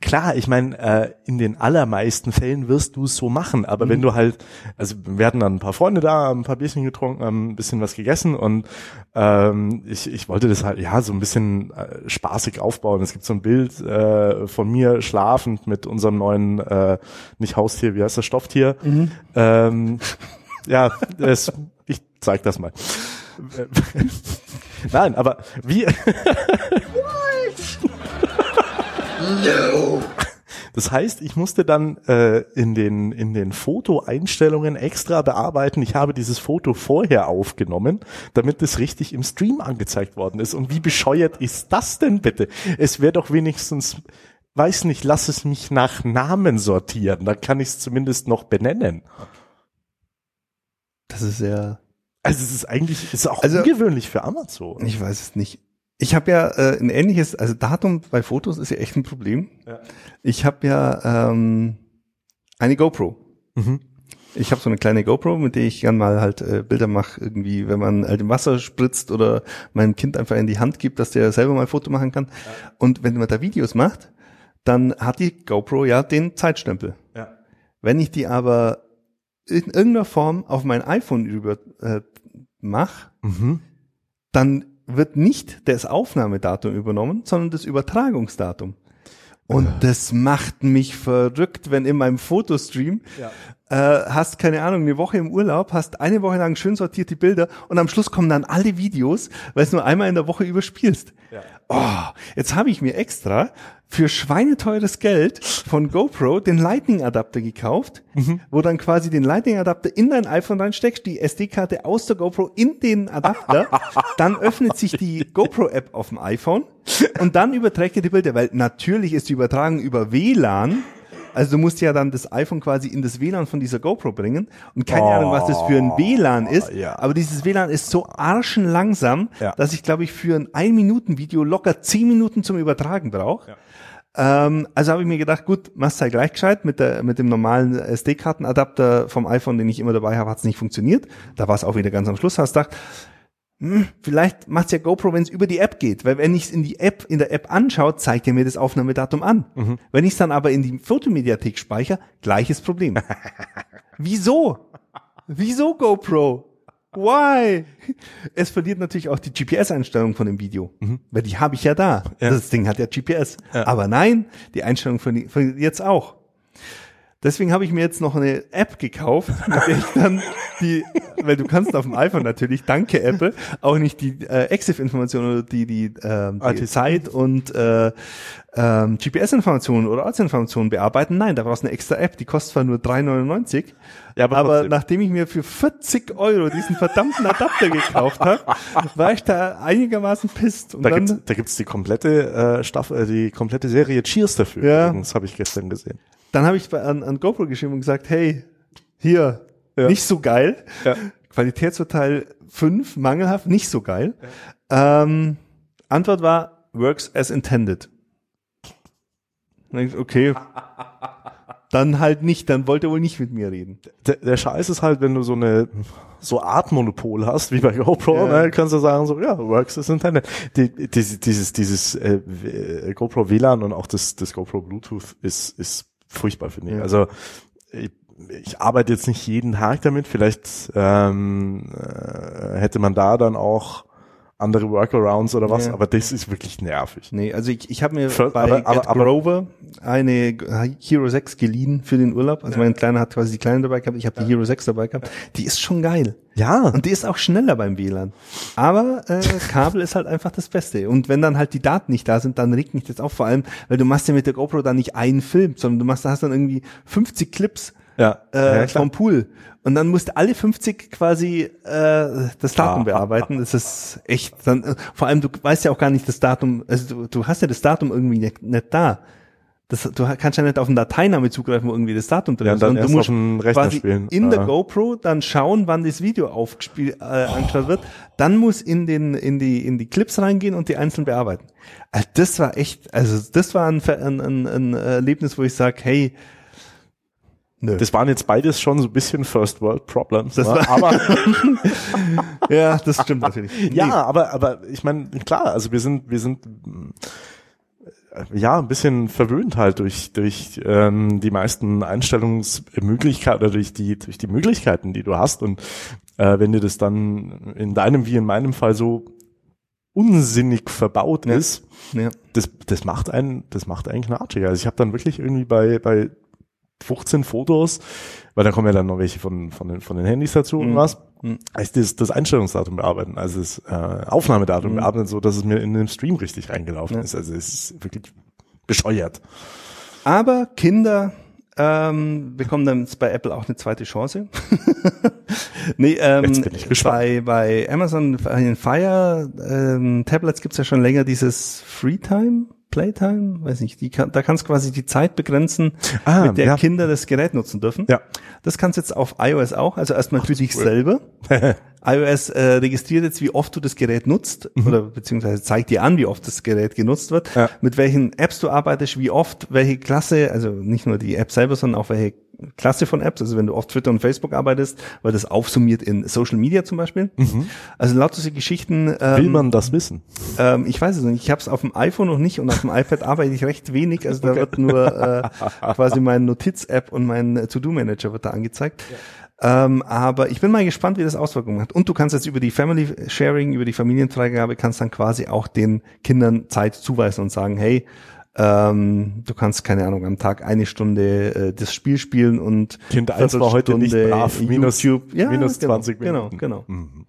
Klar, ich meine, äh, in den allermeisten Fällen wirst du es so machen, aber mhm. wenn du halt, also wir hatten dann ein paar Freunde da, haben ein paar Bierchen getrunken, haben ein bisschen was gegessen und ähm, ich, ich wollte das halt, ja, so ein bisschen äh, spaßig aufbauen. Es gibt so ein Bild äh, von mir schlafend mit unserem neuen, äh, nicht Haustier, wie heißt das, Stofftier. Mhm. Ähm, ja, das, ich zeig das mal. Nein, aber wie... No. Das heißt, ich musste dann äh, in den in den Fotoeinstellungen extra bearbeiten. Ich habe dieses Foto vorher aufgenommen, damit es richtig im Stream angezeigt worden ist. Und wie bescheuert ist das denn bitte? Es wäre doch wenigstens, weiß nicht, lass es mich nach Namen sortieren. Dann kann ich es zumindest noch benennen. Das ist ja. Also es ist eigentlich, ist auch also, ungewöhnlich für Amazon. Ich weiß es nicht. Ich habe ja äh, ein ähnliches, also Datum bei Fotos ist ja echt ein Problem. Ja. Ich habe ja ähm, eine GoPro. Mhm. Ich habe so eine kleine GoPro, mit der ich gern mal halt äh, Bilder mache, irgendwie, wenn man halt im Wasser spritzt oder meinem Kind einfach in die Hand gibt, dass der selber mal ein Foto machen kann. Ja. Und wenn man da Videos macht, dann hat die GoPro ja den Zeitstempel. Ja. Wenn ich die aber in irgendeiner Form auf mein iPhone über äh, mache, mhm. dann wird nicht das Aufnahmedatum übernommen, sondern das Übertragungsdatum. Und äh. das macht mich verrückt, wenn in meinem Fotostream ja. äh, hast, keine Ahnung, eine Woche im Urlaub, hast eine Woche lang schön sortierte Bilder und am Schluss kommen dann alle Videos, weil es nur einmal in der Woche überspielst. Ja. Oh, jetzt habe ich mir extra für schweineteures Geld von GoPro den Lightning-Adapter gekauft, mhm. wo dann quasi den Lightning-Adapter in dein iPhone reinsteckst, die SD-Karte aus der GoPro in den Adapter, dann öffnet sich die GoPro-App auf dem iPhone und dann überträgt er die Bilder, weil natürlich ist die Übertragung über WLAN, also du musst ja dann das iPhone quasi in das WLAN von dieser GoPro bringen und keine oh, Ahnung, was das für ein WLAN ist, ja. aber dieses WLAN ist so arschenlangsam, ja. dass ich glaube ich für ein ein Minuten Video locker zehn Minuten zum Übertragen brauche. Ja. Ähm, also habe ich mir gedacht, gut, machst halt gleich gescheit. Mit, der, mit dem normalen SD-Kartenadapter vom iPhone, den ich immer dabei habe, hat es nicht funktioniert. Da war es auch wieder ganz am Schluss. Hast gedacht, hm, vielleicht macht's ja GoPro, wenn es über die App geht. Weil wenn ich es in die App, in der App anschaue, zeigt er mir das Aufnahmedatum an. Mhm. Wenn ich es dann aber in die Fotomediathek speichere, gleiches Problem. Wieso? Wieso GoPro? Why? Es verliert natürlich auch die GPS-Einstellung von dem Video, mhm. weil die habe ich ja da. Ja. Das Ding hat ja GPS. Ja. Aber nein, die Einstellung verliert jetzt auch. Deswegen habe ich mir jetzt noch eine App gekauft, mit der ich dann die, weil du kannst auf dem iPhone natürlich, danke Apple, auch nicht die äh, Exif-Informationen oder die, die, äh, die Zeit und äh, ähm, GPS-Informationen oder Ortsinformationen bearbeiten. Nein, da brauchst du eine extra App, die kostet zwar nur 3,99, ja, aber, aber nachdem ich mir für 40 Euro diesen verdammten Adapter gekauft habe, war ich da einigermaßen pisst. Und da gibt da gibt's die komplette äh, Staffel, äh, die komplette Serie Cheers dafür. Ja. Das habe ich gestern gesehen. Dann habe ich an, an GoPro geschrieben und gesagt, hey, hier, Ja. nicht so geil. Ja. Qualitätsurteil 5, mangelhaft, nicht so geil. Ähm, Antwort war, works as intended. Okay. Dann halt nicht, dann wollte er wohl nicht mit mir reden. Der, der Scheiß ist halt, wenn du so eine so Art Monopol hast, wie bei GoPro, Ja. ne, kannst du sagen so, ja, works is intended. Die, dieses dieses, dieses äh, äh, GoPro WLAN und auch das, das GoPro Bluetooth ist, ist furchtbar, finde ich. Ja. Also ich, ich arbeite jetzt nicht jeden Tag damit, vielleicht ähm, äh, hätte man da dann auch andere Workarounds oder was, Ja. aber das ist wirklich nervig. Nee, also ich, ich habe mir Für- bei aber- aber- aber- Grover eine Hero 6 geliehen für den Urlaub. Also mein Kleiner hat quasi die Kleine dabei gehabt, ich habe die Hero 6 dabei gehabt. Die ist schon geil. Ja, Und die ist auch schneller beim WLAN. Aber äh, Kabel ist halt einfach das Beste. Und wenn dann halt die Daten nicht da sind, dann regt mich das auf. Vor allem, weil du machst ja mit der GoPro dann nicht einen Film, sondern du machst, hast dann irgendwie 50 Clips ja, äh, ja, vom Pool. Und dann musst du alle 50 quasi äh, das Datum Ah. bearbeiten. Das ist echt. Dann, vor allem, du weißt ja auch gar nicht das Datum, also du, du hast ja das Datum irgendwie nicht, nicht da. Das, du kannst ja nicht auf eine Dateiname zugreifen, wo irgendwie das Datum drin Ja, ist. und dann sondern erst auf dem Rechner quasi spielen. in der Ah. GoPro dann schauen, wann das Video aufgespielt äh, angeschaut wird. Dann muss in den in die in die Clips reingehen und die einzeln bearbeiten. Also das war echt, also das war ein, ein, ein, ein Erlebnis, wo ich sage, hey, nö. Das waren jetzt beides schon so ein bisschen First World Problems. Das ne? war- aber Ja, das stimmt natürlich. ja, Nee. aber aber ich meine klar, also wir sind wir sind äh, ja ein bisschen verwöhnt halt durch durch ähm, die meisten Einstellungsmöglichkeiten oder durch die durch die Möglichkeiten, die du hast und äh, wenn dir das dann in deinem wie in meinem Fall so unsinnig verbaut Ja. ist, Ja. das, das macht einen, das macht einen knatschig. Also ich habe dann wirklich irgendwie bei, bei 15 Fotos, weil da kommen ja dann noch welche von, von, den, von den Handys dazu und Mhm. was, Mhm. heißt das, das Einstellungsdatum bearbeiten, also das äh, Aufnahmedatum Mhm. bearbeiten, so dass es mir in dem Stream richtig reingelaufen Ja. ist. Also es ist wirklich bescheuert. Aber Kinder ähm, bekommen dann bei Apple auch eine zweite Chance. nee, ähm, Jetzt bin ich gespannt. bei, bei Amazon bei den Fire ähm, Tablets gibt's ja schon länger dieses Freetime. Playtime, weiß nicht, die kann, da kannst du quasi die Zeit begrenzen, Ah, mit der ja. Kinder das Gerät nutzen dürfen. Ja. Das kannst du jetzt auf iOS auch, also erstmal für dich selber. iOS äh, registriert jetzt, wie oft du das Gerät nutzt oder beziehungsweise zeigt dir an, wie oft das Gerät genutzt wird, Ja. mit welchen Apps du arbeitest, wie oft, welche Klasse, also nicht nur die App selber, sondern auch welche Klasse von Apps, also wenn du auf Twitter und Facebook arbeitest, weil das aufsummiert in Social Media zum Beispiel. Also lauter solche Geschichten. Will Ähm, man das wissen? ähm, ich weiß es nicht. Ich habe es auf dem iPhone noch nicht und auf dem iPad arbeite ich recht wenig. Also da wird nur äh, quasi meine Notiz-App und mein To-Do-Manager wird da angezeigt. Ähm, aber ich bin mal gespannt, wie das Auswirkungen hat. Und du kannst jetzt über die Family Sharing, über die Familienfreigabe, kannst dann quasi auch den Kindern Zeit zuweisen und sagen, hey, ähm, du kannst, keine Ahnung, am Tag eine Stunde äh, das Spiel spielen und Kind 1 war heute nicht Viertelstunde brav, minus, YouTube. Ja, minus genau, 20 Minuten. Genau, genau. Mhm.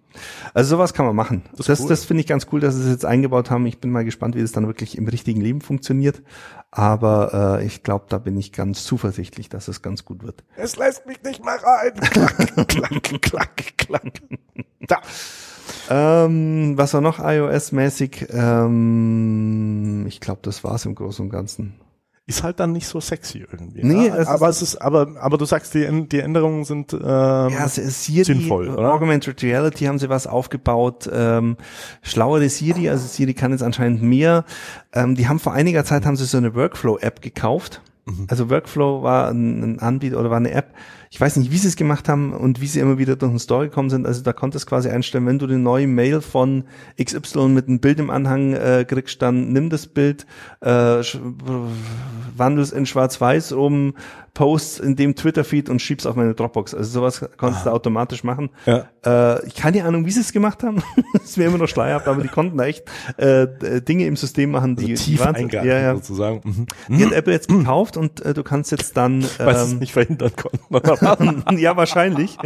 Also sowas kann man machen. Das, das, cool. finde ich ganz cool, dass sie es jetzt eingebaut haben. Ich bin mal gespannt, wie es dann wirklich im richtigen Leben funktioniert. Aber äh, ich glaube, da bin ich ganz zuversichtlich, dass es ganz gut wird. Es lässt mich nicht mehr rein. Klack, klack, klack, klack. Da. Ähm, was war noch iOS-mäßig? Ähm, ich glaube, das war's im Großen und Ganzen. Ist halt dann nicht so sexy irgendwie. Nee, ne? es aber es ist, aber, aber du sagst, die, die Änderungen sind, ähm, Ja, ist sinnvoll, oder? Augmented Reality haben sie was aufgebaut, ähm, schlauere Siri, also Siri kann jetzt anscheinend mehr. Ähm, die haben vor einiger Zeit haben sie so eine Workflow-App gekauft. Mhm. Also Workflow war ein, ein Anbieter oder war eine App. Ich weiß nicht, wie sie es gemacht haben und wie sie immer wieder durch den Store gekommen sind. Also da konntest du quasi einstellen, wenn du eine neue Mail von XY mit einem Bild im Anhang äh, kriegst, dann nimm das Bild, äh, wandel es in Schwarz-Weiß um, post in dem Twitter-Feed und schieb's auf meine Dropbox. Also sowas konntest du automatisch machen. Ja. Äh, ich keine Ahnung, wie sie es gemacht haben. Das ist mir immer noch schleierhaft, aber die konnten da echt äh, d- Dinge im System machen, die tief Wahnsinn- eingearbeitet ja, ja. sozusagen. Mhm. Die hat Apple jetzt gekauft und äh, du kannst jetzt dann Weil sie es ähm, nicht verhindern konnten. Ja, wahrscheinlich.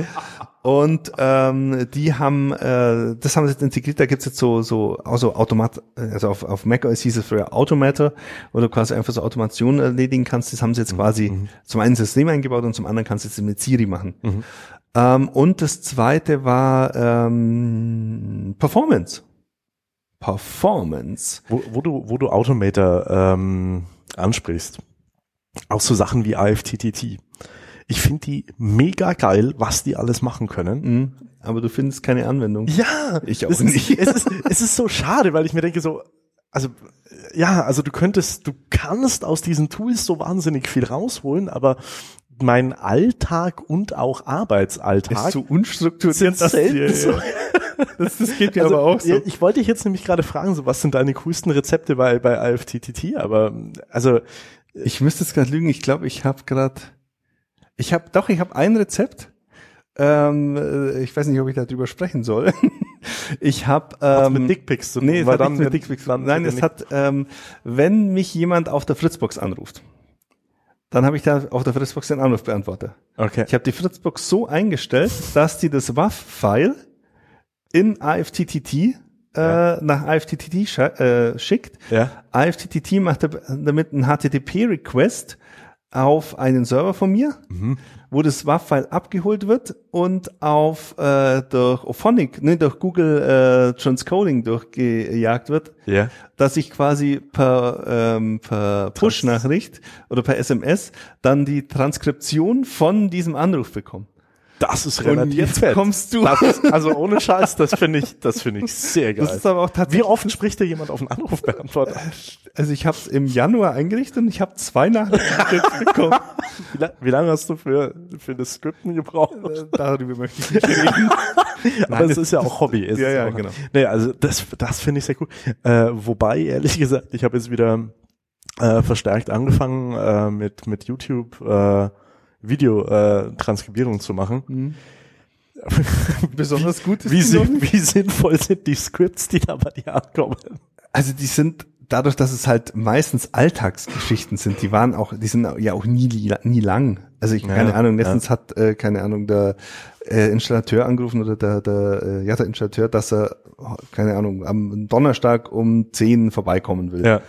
Und ähm, die haben, äh, das haben sie jetzt integriert, da gibt's jetzt so, so, also Automat, also auf, auf macOS hieß es früher Automator, wo du quasi einfach so Automation erledigen kannst. Das haben sie jetzt quasi zum einen System eingebaut und zum anderen kannst du jetzt mit Siri machen. Ähm, und das zweite war ähm, Performance. Performance. wo, wo du, wo du Automator ähm, ansprichst. auch so Sachen wie IFTTT. Ich finde die mega geil, was die alles machen können. Mhm. Aber du findest keine Anwendung. Ja, Ich auch es nicht. Ist, es, ist, es ist so schade, weil ich mir denke so, also ja, also du könntest, du kannst aus diesen Tools so wahnsinnig viel rausholen, aber mein Alltag und auch Arbeitsalltag Ist so unstrukturiert, sind selten dir, so. das, das geht mir Also, aber auch so. Ich wollte dich jetzt nämlich gerade fragen, so was sind deine coolsten Rezepte bei bei IFTTT, aber also Ich müsste es gerade lügen. Ich glaube, ich habe gerade, ich habe doch, ich habe ein Rezept. Ähm, äh, ich weiß nicht, ob ich darüber sprechen soll. ich habe ähm, mit Dickpics zu tun, Nee, es hat nichts mit Dickpics. dann Nein, es nicht- hat, ähm, wenn mich jemand auf der Fritzbox anruft, dann habe ich da auf der Fritzbox den Anrufbeantworter. Okay. Ich habe die Fritzbox so eingestellt, dass die das WAF-File in AFTTT äh, Ja. nach AFTTT scha- äh, schickt. Ja. AFTTT macht damit einen HTTP-Request auf einen Server von mir, Mhm. wo das WAV-File abgeholt wird und auf äh, durch Ophonic, ne, durch Google äh, Transcoding durchgejagt wird, Ja. dass ich quasi per, ähm, per Push-Nachricht oder per SMS dann die Transkription von diesem Anruf bekomme. Das ist Und relativ jetzt fett. kommst du. Das also ohne Scheiß, das finde ich, das finde ich sehr geil. Das ist aber auch Wie tatsächlich. oft spricht dir jemand auf einen Anrufbeantworter? Also ich habe es im Januar eingerichtet und ich habe zwei Nachrichten bekommen. Wie, la wie lange hast du für, für das Skripten gebraucht? Äh, Darüber möchte ich nicht reden. Aber es ist ja auch Hobby. Es Ja, ist ja, genau. Nee, also das, das finde ich sehr cool. Äh, wobei, ehrlich gesagt, ich habe jetzt wieder äh, verstärkt angefangen, äh, mit, mit YouTube äh, Video-Transkribierung zu machen. Besonders gut ist Wie, sin wie sinnvoll sind die Scripts, die da bei dir ankommen? Also die sind dadurch, dass es halt meistens Alltagsgeschichten sind, die waren auch, die sind ja auch nie, nie lang. Also ich, keine Ja, Ahnung, letztens hat, äh, keine Ahnung, der äh, Installateur angerufen oder der, der, äh, ja, der Installateur, dass er, keine Ahnung, am Donnerstag um 10 vorbeikommen will. Ja.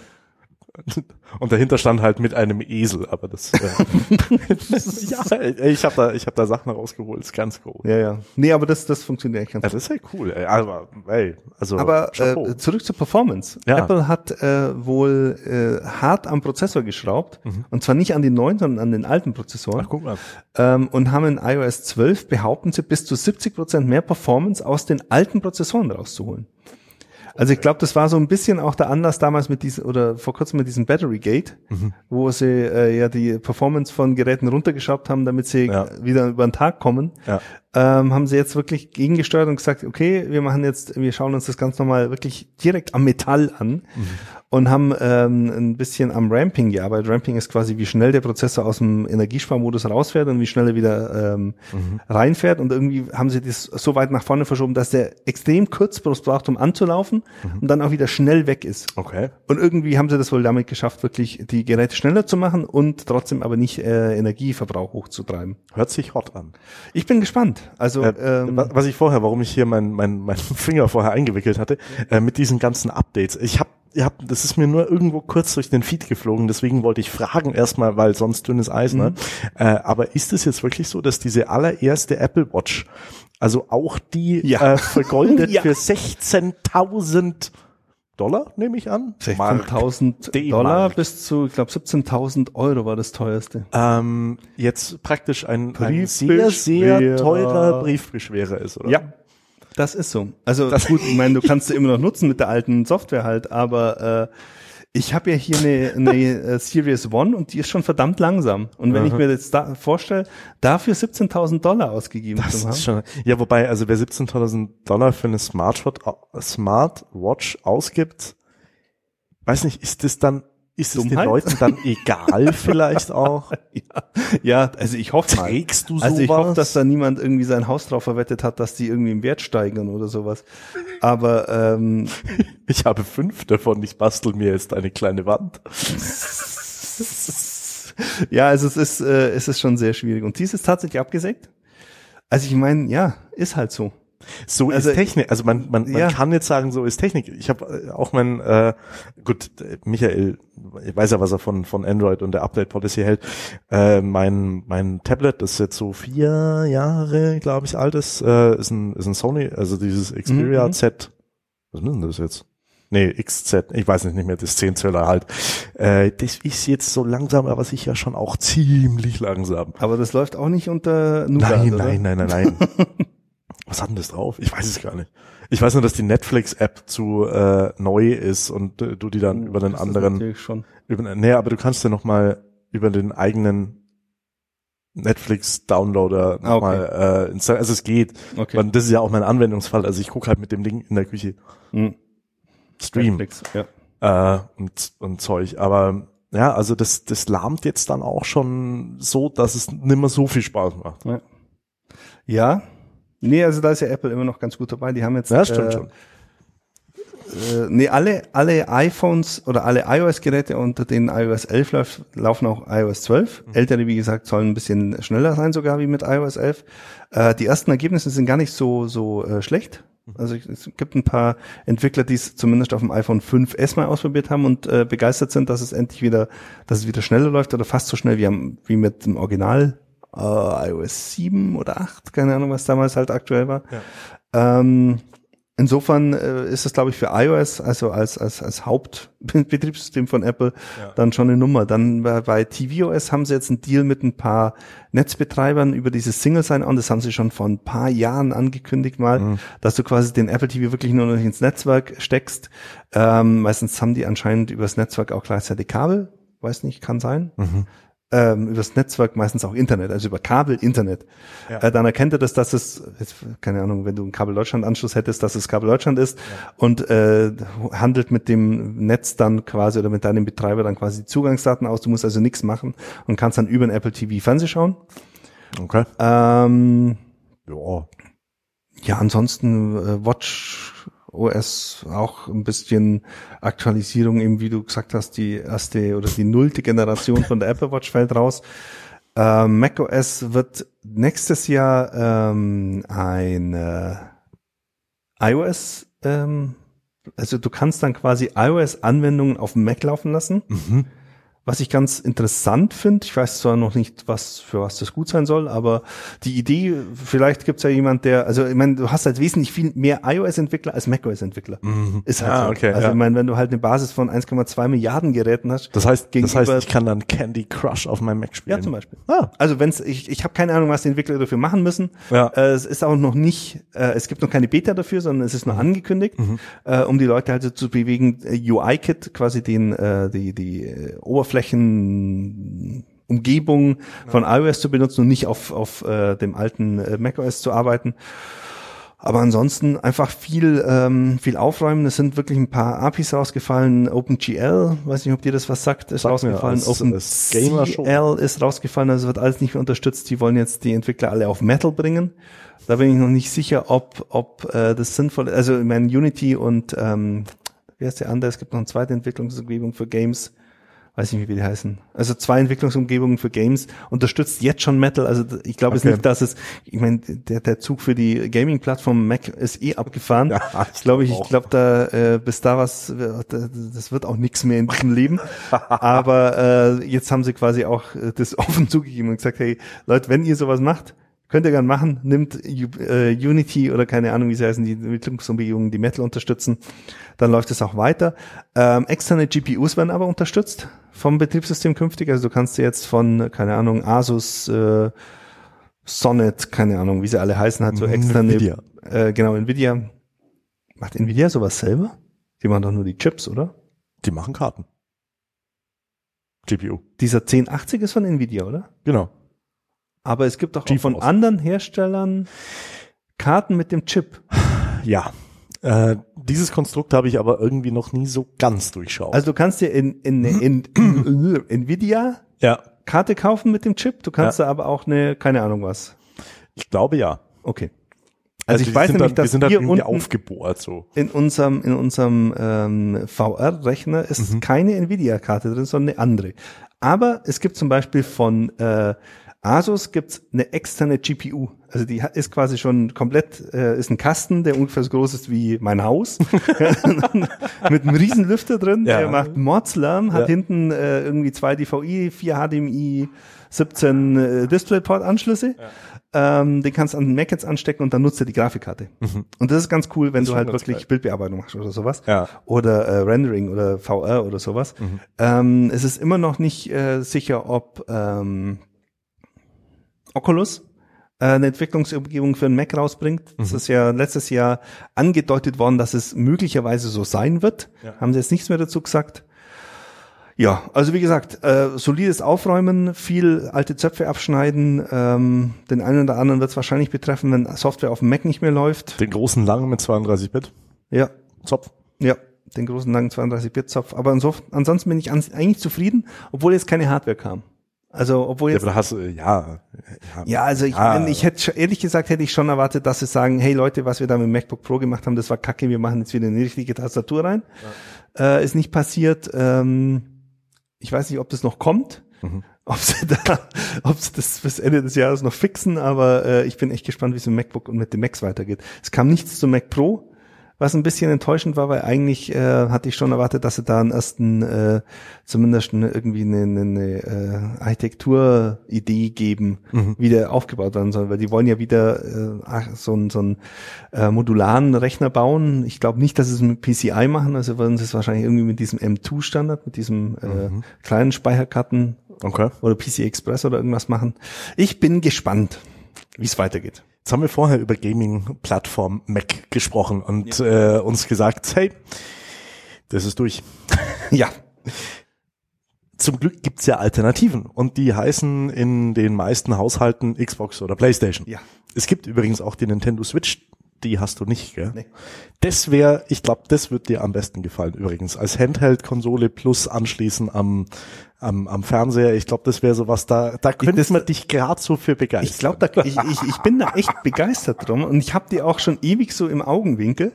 Und dahinter stand halt mit einem Esel, aber das, äh, ja, ey, ich habe da, ich habe da Sachen rausgeholt, ist ganz cool. Ja, ja. Nee, aber das, das funktioniert echt ganz Ja, das ist ja cool, ey. Aber, ey, also, Aber Chapeau. äh, zurück zur Performance. Ja. Apple hat äh, wohl äh, hart am Prozessor geschraubt Mhm. und zwar nicht an den neuen, sondern an den alten Prozessoren Ach, guck mal. ähm, und haben in iOS 12 behaupten sie bis zu 70 Prozent mehr Performance aus den alten Prozessoren rauszuholen. Also ich glaube, das war so ein bisschen auch der Anlass damals mit diesem oder vor kurzem mit diesem Battery Gate, Mhm. wo sie äh, ja die Performance von Geräten runtergeschraubt haben, damit sie Ja. wieder über den Tag kommen Ja. ähm, haben sie jetzt wirklich gegengesteuert und gesagt, okay, wir machen jetzt, wir schauen uns das ganz nochmal wirklich direkt am Metall an und haben ähm, ein bisschen am Ramping gearbeitet. Ramping ist quasi, wie schnell der Prozessor aus dem Energiesparmodus rausfährt und wie schnell er wieder ähm, reinfährt. Und irgendwie haben sie das so weit nach vorne verschoben, dass der extrem kurz braucht, um anzulaufen und dann auch wieder schnell weg ist. Okay. Und irgendwie haben sie das wohl damit geschafft, wirklich die Geräte schneller zu machen und trotzdem aber nicht äh, Energieverbrauch hochzutreiben. Hört sich hot an. Ich bin gespannt. Also Äh, ähm, wa- was ich vorher, warum ich hier meinen mein, mein Finger vorher eingewickelt hatte, äh, mit diesen ganzen Updates. Ich habe hab, das ist mir nur irgendwo kurz durch den Feed geflogen, deswegen wollte ich fragen erstmal, weil sonst dünnes Eis, ne? Äh, aber ist es jetzt wirklich so, dass diese allererste Apple Watch, also auch die Ja. äh, vergoldet Ja. für 16.000 Dollar, nehme ich an? Mark. 16.000 D-Mark. Dollar bis zu, ich glaube, 17.000 Euro war das teuerste. Ähm, jetzt praktisch ein, ein sehr, sehr teurer Briefbeschwerer ist, oder? Ja, das ist so. Also gut, ich meine, du kannst sie immer noch nutzen mit der alten Software halt, aber äh, ich habe ja hier eine, eine äh, Series One und die ist schon verdammt langsam. Und wenn ich Aha. mir jetzt da vorstelle, dafür 17.000 Dollar ausgegeben Das zu haben. ist schon, ja, wobei, also wer 17.000 Dollar für eine Smartwatch, Smartwatch ausgibt, weiß nicht, ist das dann, ist es den Dummheit? Leuten dann egal vielleicht auch? ja, ja, also ich hoffe mal. Trägst du sowas? Also ich hoffe, dass da niemand irgendwie sein Haus drauf verwettet hat, dass die irgendwie im Wert steigern oder sowas. Aber ähm, ich habe fünf davon, ich bastel mir jetzt eine kleine Wand. ja, also es ist, äh, es ist schon sehr schwierig. Und dies ist tatsächlich abgesägt. Also ich meine, ja, ist halt so. So Also, ist Technik. Also man, man, man ja. kann jetzt sagen, so ist Technik. Ich habe äh, auch mein, äh, gut, äh, Michael, ich weiß ja, was er von, von Android und der Update Policy hält. Äh, mein, mein Tablet, das jetzt so vier Jahre, glaube ich, alt ist, äh, ist ein, ist ein Sony, also dieses Xperia Mhm. Z. Was ist denn das jetzt? Nee, XZ, ich weiß nicht, nicht mehr, das 10 Zöller halt. Äh, das ist jetzt so langsam, aber sicher schon auch ziemlich langsam. Aber das läuft auch nicht unter Nougat, Nein, nein, nein, nein, nein. Was hat denn das drauf? Ich weiß es gar nicht. Ich weiß nur, dass die Netflix-App zu äh, neu ist und äh, du die dann über den anderen, natürlich schon. über, nee, aber du kannst ja noch mal über den eigenen Netflix-Downloader Ah, okay. nochmal äh, installieren. Also es geht. Okay. Weil das ist ja auch mein Anwendungsfall. Also ich gucke halt mit dem Ding in der Küche Hm. Stream Netflix, ja. äh, und, und Zeug. Aber ja, also das, das lahmt jetzt dann auch schon so, dass es nimmer so viel Spaß macht. Ja. Ja. Nee, also da ist ja Apple immer noch ganz gut dabei. Die haben jetzt Ja, stimmt äh, schon. Äh, nee, alle, alle iPhones oder alle iOS-Geräte unter denen iOS 11 läuft, laufen auch iOS 12. Mhm. Ältere, wie gesagt, sollen ein bisschen schneller sein sogar wie mit iOS 11. Äh, die ersten Ergebnisse sind gar nicht so, so äh, schlecht. Mhm. Also es gibt ein paar Entwickler, die es zumindest auf dem iPhone 5S mal ausprobiert haben und äh, begeistert sind, dass es endlich wieder, dass es wieder schneller läuft oder fast so schnell wie, am, wie mit dem Original äh, iOS 7 oder 8, keine Ahnung, was damals halt aktuell war. Ähm, insofern äh, ist es, glaube ich, für iOS, also als, als, als Hauptbetriebssystem von Apple, Ja. dann schon eine Nummer. Dann bei, bei tvOS haben sie jetzt einen Deal mit ein paar Netzbetreibern über dieses Single Sign-On. Das haben sie schon vor ein paar Jahren angekündigt mal, dass du quasi den Apple TV wirklich nur noch ins Netzwerk steckst. Ähm, meistens haben die anscheinend übers Netzwerk auch gleichzeitig Kabel. Weiß nicht, kann sein. Ähm, übers Netzwerk meistens auch Internet, also über Kabel Internet. Ja. Äh, dann erkennt er das, dass es, jetzt, keine Ahnung, wenn du einen Kabel Deutschland Anschluss hättest, dass es Kabel Deutschland ist und äh, handelt mit dem Netz dann quasi oder mit deinem Betreiber dann quasi Zugangsdaten aus. Du musst also nichts machen und kannst dann über ein Apple TV Fernseh schauen. Okay. Ähm, Ja. ja, ansonsten äh, Watch OS auch ein bisschen Aktualisierung, eben wie du gesagt hast, die erste oder die nullte Generation von der Apple Watch fällt raus. Ähm, Mac OS wird nächstes Jahr ähm, ein äh, iOS, ähm, also du kannst dann quasi iOS-Anwendungen auf dem Mac laufen lassen. Mhm. Was ich ganz interessant finde, ich weiß zwar noch nicht, was für was das gut sein soll, aber die Idee, vielleicht gibt's ja jemand, der, also ich meine, du hast halt wesentlich viel mehr iOS-Entwickler als macOS-Entwickler. Ist halt Ah, so. okay, also ja. ich meine, wenn du halt eine Basis von 1,2 Milliarden Geräten hast, Das heißt, das heißt, ich kann dann Candy Crush auf meinem Mac spielen. ja zum Beispiel. Ah. Also wenn's, ich, ich habe keine Ahnung, was die Entwickler dafür machen müssen. Ja. Äh, es ist auch noch nicht, äh, es gibt noch keine Beta dafür, sondern es ist Mhm. nur angekündigt, äh, um die Leute also zu bewegen, äh, UI-Kit, quasi den, äh, die, die äh, Oberflächen Umgebung von iOS zu benutzen und nicht auf, auf äh, dem alten äh, macOS zu arbeiten. Aber ansonsten einfach viel, ähm, viel aufräumen. Es sind wirklich ein paar APIs rausgefallen. OpenGL, weiß nicht, ob dir das was sagt, ist mir rausgefallen. OpenCL ist rausgefallen, also wird alles nicht mehr unterstützt. Die wollen jetzt die Entwickler alle auf Metal bringen. Da bin ich noch nicht sicher, ob, ob äh, das sinnvoll ist. Also ich meine, Unity und ähm, wie heißt der andere? Es gibt noch eine zweite Entwicklungsumgebung für Games. Weiß nicht, wie die heißen. Also zwei Entwicklungsumgebungen für Games unterstützt jetzt schon Metal. Also ich glaube Okay. es nicht, dass es, ich meine, der, der Zug für die Gaming-Plattform Mac ist eh abgefahren. Ja, ich glaube, ich, ich glaube, da äh, bis da was, das wird auch nichts mehr in diesem Leben. Aber äh, jetzt haben sie quasi auch äh, das offen zugegeben und gesagt, hey Leute, wenn ihr sowas macht, könnt ihr gern machen, nimmt äh, Unity oder keine Ahnung, wie sie heißen, die Entwicklungsumgebungen, die Metal unterstützen, dann läuft es auch weiter. Ähm, externe GPUs werden aber unterstützt vom Betriebssystem künftig. Also du kannst dir jetzt von, keine Ahnung, Asus, äh, Sonnet, keine Ahnung, wie sie alle heißen, halt so externe, Nvidia. Äh, genau, Nvidia. Macht Nvidia sowas selber? Die machen doch nur die Chips, oder? Die machen Karten. GPU. Dieser 1080 ist von Nvidia, oder? Genau. Aber es gibt doch auch von anderen Herstellern Karten mit dem Chip. Ja. Äh, dieses Konstrukt habe ich aber irgendwie noch nie so ganz durchschaut. Also du kannst dir in, in, in, in Nvidia ja, Karte kaufen mit dem Chip, du kannst da aber auch eine, keine Ahnung was. ich glaube ja. Okay. Also, ich die weiß sind nämlich, dann, die dass sind dann wir irgendwie unten aufgebohrt so. in unserem, in unserem ähm, VR-Rechner ist keine Nvidia-Karte drin, sondern eine andere. Aber es gibt zum Beispiel von äh, Asus gibt's eine externe GPU. Also die ist quasi schon komplett, äh, ist ein Kasten, der ungefähr so groß ist wie mein Haus. Mit einem riesen Lüfter drin, Ja. der macht Mordslärm, hat Ja. hinten äh, irgendwie zwei DVI, vier HDMI, 17 äh, DisplayPort-Anschlüsse. Ähm, den kannst du an den Mac jetzt anstecken und dann nutzt er die Grafikkarte. Und das ist ganz cool, wenn Mhm. Ist du halt wirklich geil. Bildbearbeitung machst oder sowas. Ja. Oder äh, Rendering oder VR oder sowas. Mhm. Ähm, es ist immer noch nicht äh, sicher, ob ähm, Oculus äh, eine Entwicklungsumgebung für einen Mac rausbringt. Mhm. Das ist ja letztes Jahr angedeutet worden, dass es möglicherweise so sein wird. Ja. Haben sie jetzt nichts mehr dazu gesagt. Ja, also wie gesagt, äh, solides Aufräumen, viel alte Zöpfe abschneiden. Ähm, den einen oder anderen wird es wahrscheinlich betreffen, wenn Software auf dem Mac nicht mehr läuft. Den großen langen mit 32 Bit. Ja, Zopf. ja, den großen langen 32-Bit-Zopf. Aber ansonsten bin ich eigentlich zufrieden, obwohl jetzt keine Hardware kam. Also obwohl Ja, jetzt da hast du, ja. Ja, also ich, Ja. wenn ich hätte schon- ehrlich gesagt hätte ich schon erwartet, dass sie sagen, hey Leute, was wir da mit dem MacBook Pro gemacht haben, das war kacke, wir machen jetzt wieder eine richtige Tastatur rein. Äh, ist nicht passiert. Ähm, ich weiß nicht, ob das noch kommt, Mhm. ob sie da, ob sie das bis Ende des Jahres noch fixen, aber äh, ich bin echt gespannt, wie es mit MacBook und mit dem Macs weitergeht. Es kam nichts zum Mac Pro, was ein bisschen enttäuschend war, weil eigentlich äh, hatte ich schon erwartet, dass sie da einen ersten, äh, zumindest eine, irgendwie eine, eine, eine äh, Architekturidee geben, wie der aufgebaut werden soll, weil die wollen ja wieder äh, ach, so, einen so einen äh, modularen Rechner bauen. Ich glaube nicht, dass sie es mit PCI machen, also werden sie es wahrscheinlich irgendwie mit diesem M2-Standard, mit diesem äh, kleinen Speicherkarten Okay. oder PC Express oder irgendwas machen. Ich bin gespannt, wie es weitergeht. Jetzt haben wir vorher über Gaming-Plattform Mac gesprochen und äh, uns gesagt, hey, das ist durch. Ja, Zum Glück gibt's ja Alternativen und die heißen in den meisten Haushalten Xbox oder Playstation. Ja. Es gibt übrigens auch die Nintendo Switch, die hast du nicht, gell? Nee. Das wäre, ich glaube, das wird dir am besten gefallen übrigens. Als Handheld-Konsole plus anschließen am, am, am Fernseher. Ich glaube, das wäre sowas, da, da könnte man dich gerade so für begeistern. ich glaube, da, ich, ich, ich bin da echt begeistert drum und ich habe die auch schon ewig so im Augenwinkel.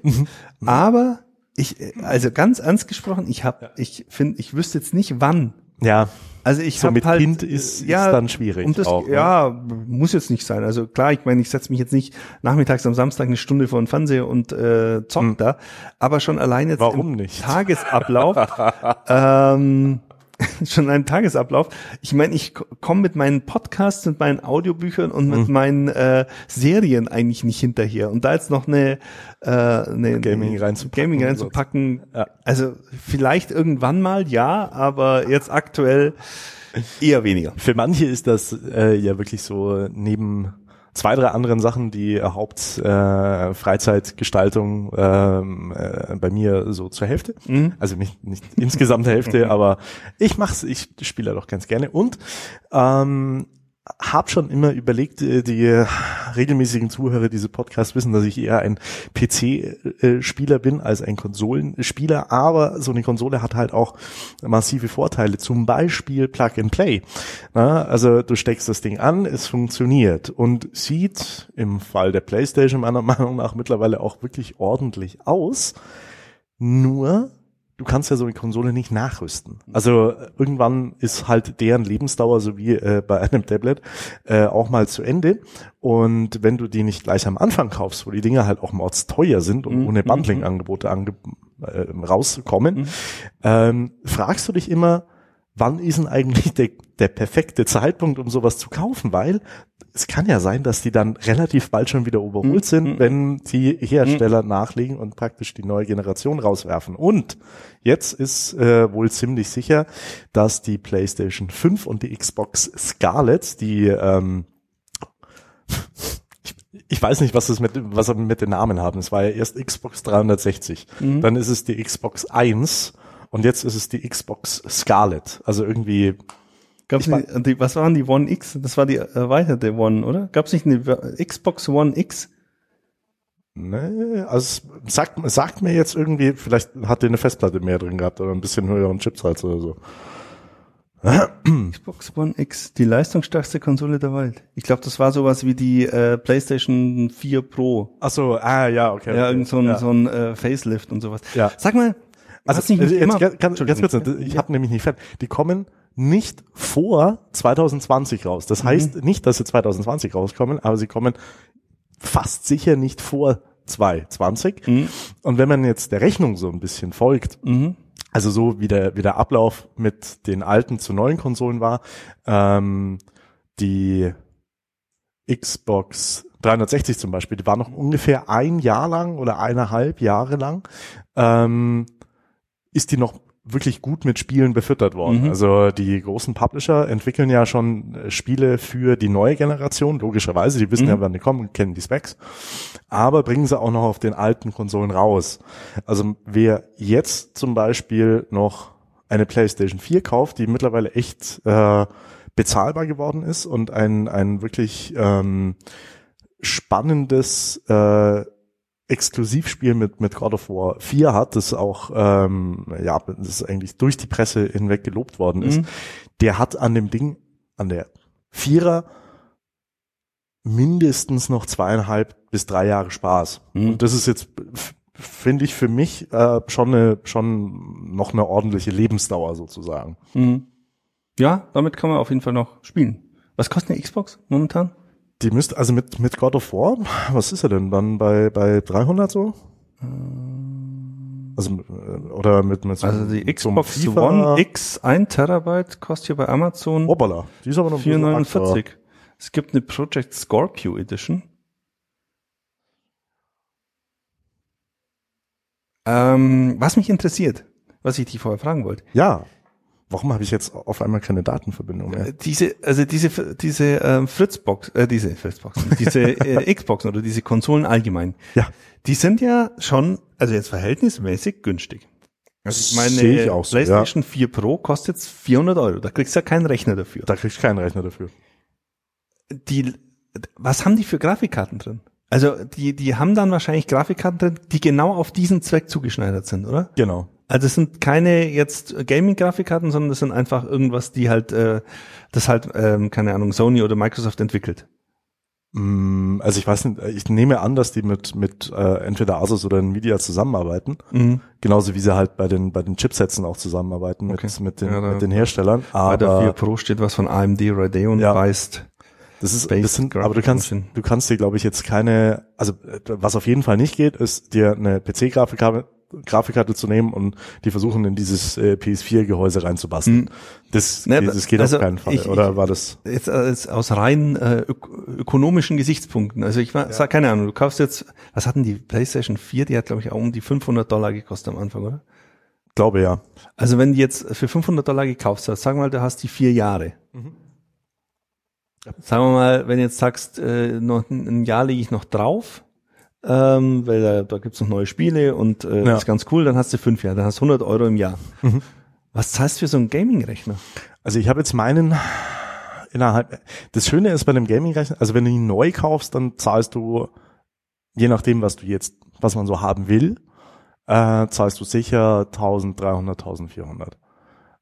Aber ich, äh, also ganz ernst gesprochen, ich habe, ich finde, ich wüsste jetzt nicht wann. Ja, Also ich So mit halt, Kind ist- äh, ist dann schwierig Und das, auch, ne? ja, muss jetzt nicht sein. Also klar, ich meine, ich setze mich jetzt nicht nachmittags am Samstag eine Stunde vor den Fernseher und äh, zock da, aber schon allein jetzt Hm. Warum im nicht? Tagesablauf, ähm, schon einem Tagesablauf. Ich meine, ich komme mit meinen Podcasts und meinen Audiobüchern und mit Hm. meinen äh, Serien eigentlich nicht hinterher. Und da jetzt noch eine, äh, eine Gaming reinzupacken Gaming reinzupacken, Ja. also vielleicht irgendwann mal ja, aber jetzt aktuell eher weniger. Für manche ist das äh, ja wirklich so neben zwei, drei anderen Sachen die Haupt äh, Freizeitgestaltung ähm, äh, bei mir so zur Hälfte. Also nicht, nicht insgesamt Hälfte, aber ich mach's, ich spiele doch ganz gerne und ähm, hab schon immer überlegt, äh, die regelmäßigen Zuhörer diese Podcasts wissen, dass ich eher ein PC-Spieler bin als ein Konsolenspieler, aber so eine Konsole hat halt auch massive Vorteile, zum Beispiel Plug and Play. Also du steckst das Ding an, es funktioniert und sieht im Fall der PlayStation meiner Meinung nach mittlerweile auch wirklich ordentlich aus. Nur du kannst ja so eine Konsole nicht nachrüsten. Also äh, irgendwann ist halt deren Lebensdauer, so wie äh, bei einem Tablet, äh, auch mal zu Ende. Und wenn du die nicht gleich am Anfang kaufst, wo die Dinge halt auch teuer sind und ohne Bundling-Angebote ange äh, rauskommen, ähm, fragst du dich immer, wann ist denn eigentlich der, der perfekte Zeitpunkt, um sowas zu kaufen? Weil es kann ja sein, dass die dann relativ bald schon wieder überholt sind, wenn die Hersteller nachlegen und praktisch die neue Generation rauswerfen. Und jetzt ist äh, wohl ziemlich sicher, dass die PlayStation 5 und die Xbox Scarlett, die ähm, ich, weiß nicht, was es mit, was sie mit den Namen haben. Es war ja erst Xbox 360, dann ist es die Xbox 1 und jetzt ist es die Xbox Scarlett. Also irgendwie Gab's Ich nicht, die, was waren die One X? Das war die erweiterte One, oder? Gab's nicht eine Xbox One X? Ne, also es sagt, sagt mir jetzt irgendwie, vielleicht hat die eine Festplatte mehr drin gehabt oder ein bisschen höheren Chips halt oder so. Xbox One X, die leistungsstärkste Konsole der Welt. Ich glaube, das war sowas wie die äh, PlayStation 4 Pro. Ach so, ah ja, okay. Ja, okay. irgend so ein, ja. so ein äh, Facelift und sowas. Ja. Sag mal, Also nicht nicht jetzt ganz, ganz, kurz, ich habe nämlich nicht fertig. Die kommen nicht vor 2020 raus. Das heißt nicht, dass sie 2020 rauskommen, aber sie kommen fast sicher nicht vor 2020. Mhm. Und wenn man jetzt der Rechnung so ein bisschen folgt, Mhm. also so wie der, wie der Ablauf mit den alten zu neuen Konsolen war, ähm, die Xbox 360 zum Beispiel, die war noch ungefähr ein Jahr lang oder eineinhalb Jahre lang, ähm, ist die noch wirklich gut mit Spielen befüttert worden. Mhm. Also die großen Publisher entwickeln ja schon äh, Spiele für die neue Generation, logischerweise, die wissen Mhm. ja, wann die kommen und kennen die Specs, aber bringen sie auch noch auf den alten Konsolen raus. Also wer jetzt zum Beispiel noch eine PlayStation 4 kauft, die mittlerweile echt äh, bezahlbar geworden ist und ein, ein wirklich ähm, spannendes äh, Exklusivspiel mit, mit God of War 4 hat, das auch ähm, ja, das eigentlich durch die Presse hinweg gelobt worden ist, Mhm. der hat an dem Ding, an der Vierer mindestens noch zweieinhalb bis drei Jahre Spaß. Mhm. Und das ist jetzt, finde ich, für mich äh, schon eine, schon noch eine ordentliche Lebensdauer sozusagen. Mhm. Ja, damit kann man auf jeden Fall noch spielen. Was kostet eine Xbox momentan? Die müsste, also mit, mit God of War, was ist er denn dann bei, bei 300 so? Also, äh, oder mit, mit so Also die Xbox FIFA- One X 1 Terabyte kostet hier bei Amazon Hoppala, die ist aber noch ein bisschen 449. Es gibt eine Project Scorpio Edition. Ähm, was mich interessiert, was ich dich vorher fragen wollte. Ja. Warum habe ich jetzt auf einmal keine Datenverbindung mehr? Diese, also diese, diese ähm, Fritzbox, äh, diese Fritzbox, diese äh, Xboxen oder diese Konsolen allgemein, Ja. die sind ja schon, also jetzt verhältnismäßig günstig. Also ich meine, Sehe ich auch so, PlayStation 4 Pro kostet jetzt 400 Euro. Da kriegst du ja keinen Rechner dafür. Da kriegst du keinen Rechner dafür. Die, was haben die für Grafikkarten drin? Also die, die haben dann wahrscheinlich Grafikkarten drin, die genau auf diesen Zweck zugeschneidert sind, oder? Genau. Also es sind keine jetzt Gaming-Grafikkarten, sondern das sind einfach irgendwas, die halt, äh, das halt, ähm, keine Ahnung, Sony oder Microsoft entwickelt. Mm, Also ich weiß nicht, ich nehme an, dass die mit, mit äh, entweder Asus oder Nvidia zusammenarbeiten. Mhm. Genauso wie sie halt bei den, bei den Chipsätzen auch zusammenarbeiten mit, Okay. mit, den, Ja, da- mit den Herstellern. Bei der 4 Aber Pro steht was von AMD Radeon Ja. heißt. das ist, das sind, aber du kannst, du kannst dir, glaube ich, jetzt keine, also was auf jeden Fall nicht geht, ist dir eine PC-Grafikkarte Grafikkarte zu nehmen und die versuchen in dieses äh, PS4-Gehäuse reinzubasteln. Das, Ne, das geht also auf keinen Fall. ich- Oder war das? Jetzt, äh, jetzt aus rein äh, ök ökonomischen Gesichtspunkten. Also ich war, sag keine Ahnung, du kaufst jetzt, was hatten die PlayStation 4? Die hat glaube ich auch um die 500 Dollar gekostet am Anfang, oder? Glaube ja. Also wenn du jetzt für 500 Dollar gekauft hast, sag mal, du hast die vier Jahre. Mhm. Sagen wir mal, wenn du jetzt sagst, äh, noch ein ein Jahr lege ich noch drauf, ähm, weil da, da gibt's noch neue Spiele und äh, Ja. das ist ganz cool, dann hast du fünf Jahre, dann hast du 100 Euro im Jahr. Mhm. Was zahlst du für so einen Gaming-Rechner? Also ich habe jetzt meinen innerhalb. Das Schöne ist bei dem Gaming-Rechner, also wenn du ihn neu kaufst, dann zahlst du je nachdem, was du jetzt, was man so haben will, äh, zahlst du sicher 1300, 1400.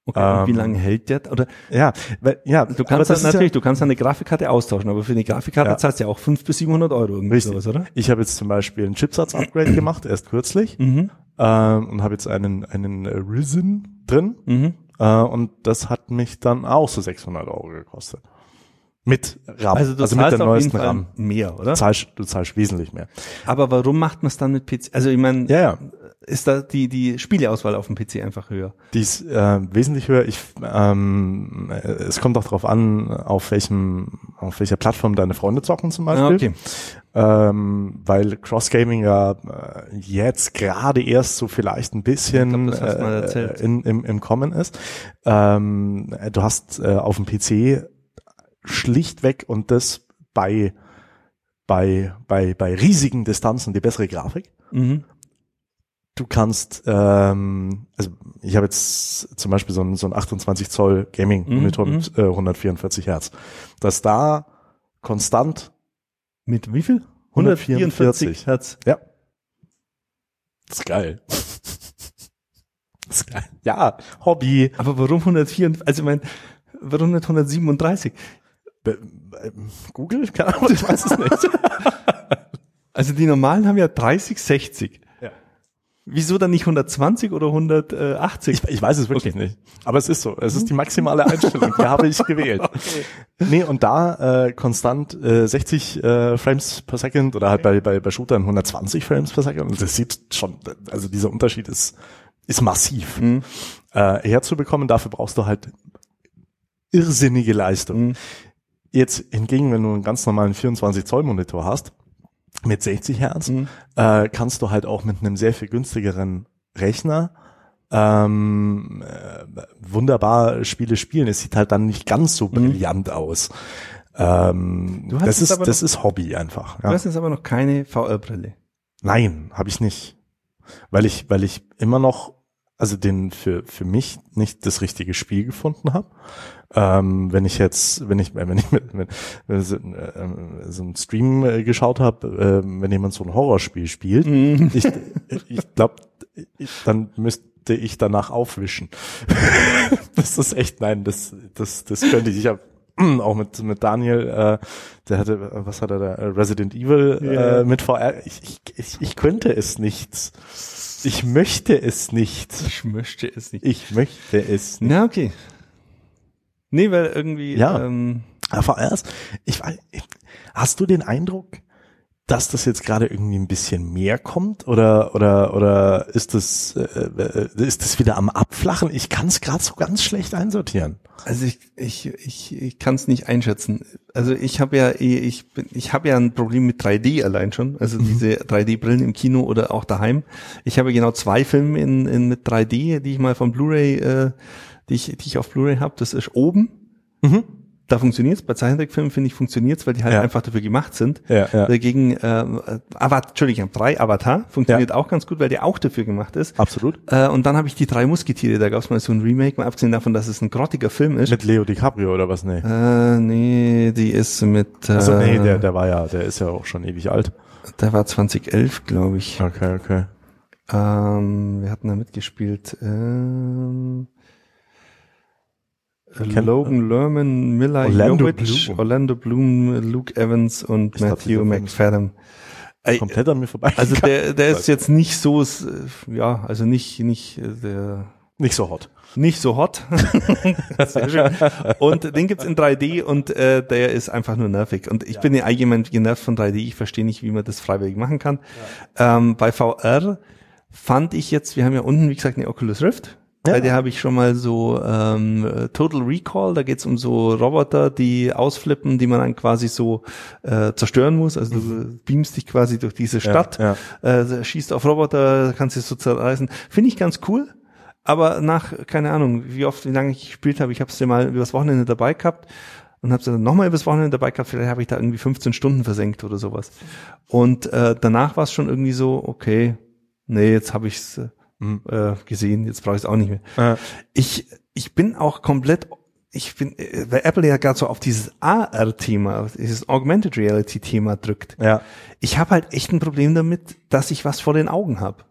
Okay, und wie Ähm, lange hält der? Oder Ja, weil, ja, du kannst das natürlich, du kannst eine Grafikkarte austauschen, aber für eine Grafikkarte Ja. zahlst du ja auch 500 bis 700 Euro irgendwie Richtig. sowas, oder? Ja, ich habe jetzt zum Beispiel ein Chipsatz-Upgrade gemacht, erst kürzlich, Mhm. ähm, und habe jetzt einen einen Risen drin, Mhm. äh, und das hat mich dann auch so 600 Euro gekostet. Mit RAM, Also du mit der neuesten RAM. mehr, oder? Du zahlst, du zahlst wesentlich mehr. Aber warum macht man es dann mit PC? Also ich meine, Ja, ja. Ist da die die Spieleauswahl auf dem PC einfach höher? Die ist äh, wesentlich höher. Ich, ähm, äh, es kommt auch darauf an, auf welchem, auf welcher Plattform deine Freunde zocken zum Beispiel. Ah, okay. Ähm, weil Cross-Gaming ja äh, jetzt gerade erst so vielleicht ein bisschen glaub, äh, in, im, im Kommen ist. Ähm, du hast äh, auf dem PC schlichtweg und das bei bei bei bei riesigen Distanzen die bessere Grafik. Mhm. Du kannst, ähm, also ich habe jetzt zum Beispiel so ein, so ein 28 Zoll Gaming Monitor Mhm, mit äh, 144 Hertz, dass da konstant Mit wie viel? 144 Hertz. Ja. Das ist geil. Das ist geil. Ja, Hobby. Aber warum 104? Also ich meine, warum nicht 137? Be- äh, Google? Keine Ahnung, ich weiß es nicht. Also die normalen haben ja 30, 60. Wieso dann nicht 120 oder 180? Ich, ich weiß es wirklich okay. nicht. Aber es ist so. Es ist die maximale Einstellung. die habe ich gewählt. Okay. Nee, und da äh, konstant äh, 60 äh, Frames per Second oder halt bei, bei, bei Shootern 120 Frames per Second. Und das sieht schon, also dieser Unterschied ist, ist massiv. Mhm. Äh, herzubekommen, dafür brauchst du halt irrsinnige Leistung. Mhm. Jetzt hingegen, wenn du einen ganz normalen 24 Zoll Monitor hast, mit 60 Hertz, mhm. äh, kannst du halt auch mit einem sehr viel günstigeren Rechner ähm, äh, wunderbar Spiele spielen. Es sieht halt dann nicht ganz so mhm. brillant mhm. aus. Ähm, das ist das noch, ist Hobby einfach. Ja. Du hast jetzt aber noch keine VR-Brille. Nein, habe ich nicht, weil ich weil ich immer noch also den für für mich nicht das richtige Spiel gefunden habe. Ähm, wenn ich jetzt, wenn ich, wenn ich mit, mit, wenn so, äh, so einen Stream äh, geschaut habe, äh, wenn jemand so ein Horrorspiel spielt, mhm. ich, ich glaube, dann müsste ich danach aufwischen. das ist echt, nein, das, das, das könnte ich. Ich habe auch mit mit Daniel, äh, der hatte, was hat er da, Resident Evil yeah. äh, mit VR. Ich, ich, ich, ich könnte es nicht. Ich möchte es nicht. Ich möchte es nicht. Ich möchte es nicht. Na okay. Nee, weil irgendwie. Ja. Ähm, VR ich weiß, hast du den Eindruck, dass das jetzt gerade irgendwie ein bisschen mehr kommt oder oder oder ist das äh, äh ist das wieder am abflachen? Ich kann es gerade so ganz schlecht einsortieren. Also ich ich ich, ich kann es nicht einschätzen. Also ich habe ja eh, ich bin ich habe ja ein Problem mit 3D allein schon, also mhm. diese 3D Brillen im Kino oder auch daheim. Ich habe genau zwei Filme in, in mit 3D, die ich mal von Blu-ray äh, die ich, die ich auf Blu-ray habe, das ist oben. Mhm. Da funktioniert's. Bei Zeichentrickfilmen finde ich funktioniert's, weil die halt ja. einfach dafür gemacht sind. Ja, ja. Dagegen äh, Avatar, Entschuldigung, drei Avatar funktioniert ja. auch ganz gut, weil der auch dafür gemacht ist. Absolut. Äh, und dann habe ich die drei Musketiere. Da gab's mal so ein Remake, mal abgesehen davon, dass es ein grottiger Film ist. Mit Leo DiCaprio oder was? Nee. Äh, nee, die ist mit. Äh, also nee, der, der war ja, der ist ja auch schon ewig alt. Der war 2011, glaube ich. Okay, okay. Ähm, wir hatten da mitgespielt. Ähm, Logan Lerman, Miller Orlando Jovic, Bloom. Orlando Bloom, Luke Evans und ich Matthew McFadden. Komplett an mir vorbei. Also der, der ist jetzt nicht so, ja, also nicht, nicht äh, der. Nicht so hot. Nicht so hot. und den gibt's in 3D und äh, der ist einfach nur nervig. Und ich ja. bin ja allgemein genervt von 3D. Ich verstehe nicht, wie man das freiwillig machen kann. Ja. Ähm, bei VR fand ich jetzt, wir haben ja unten, wie gesagt, eine Oculus Rift. Ja. Bei der habe ich schon mal so ähm, Total Recall, da geht's um so Roboter, die ausflippen, die man dann quasi so äh, zerstören muss. Also du mhm. beamst dich quasi durch diese Stadt, ja, ja. Äh, schießt auf Roboter, kannst sie so zerreißen. Finde ich ganz cool. Aber nach, keine Ahnung, wie oft, wie lange ich gespielt habe, ich habe es ja mal übers Wochenende dabei gehabt und habe es dann nochmal übers Wochenende dabei gehabt, vielleicht habe ich da irgendwie 15 Stunden versenkt oder sowas. Und äh, danach war es schon irgendwie so, okay, nee, jetzt habe ich's hm. äh, gesehen, jetzt brauche ich es auch nicht mehr. Ja. Ich, ich bin auch komplett, ich bin, äh, weil Apple ja gerade so auf dieses AR-Thema, dieses Augmented Reality-Thema drückt. Ja. Ich habe halt echt ein Problem damit, dass ich was vor den Augen habe.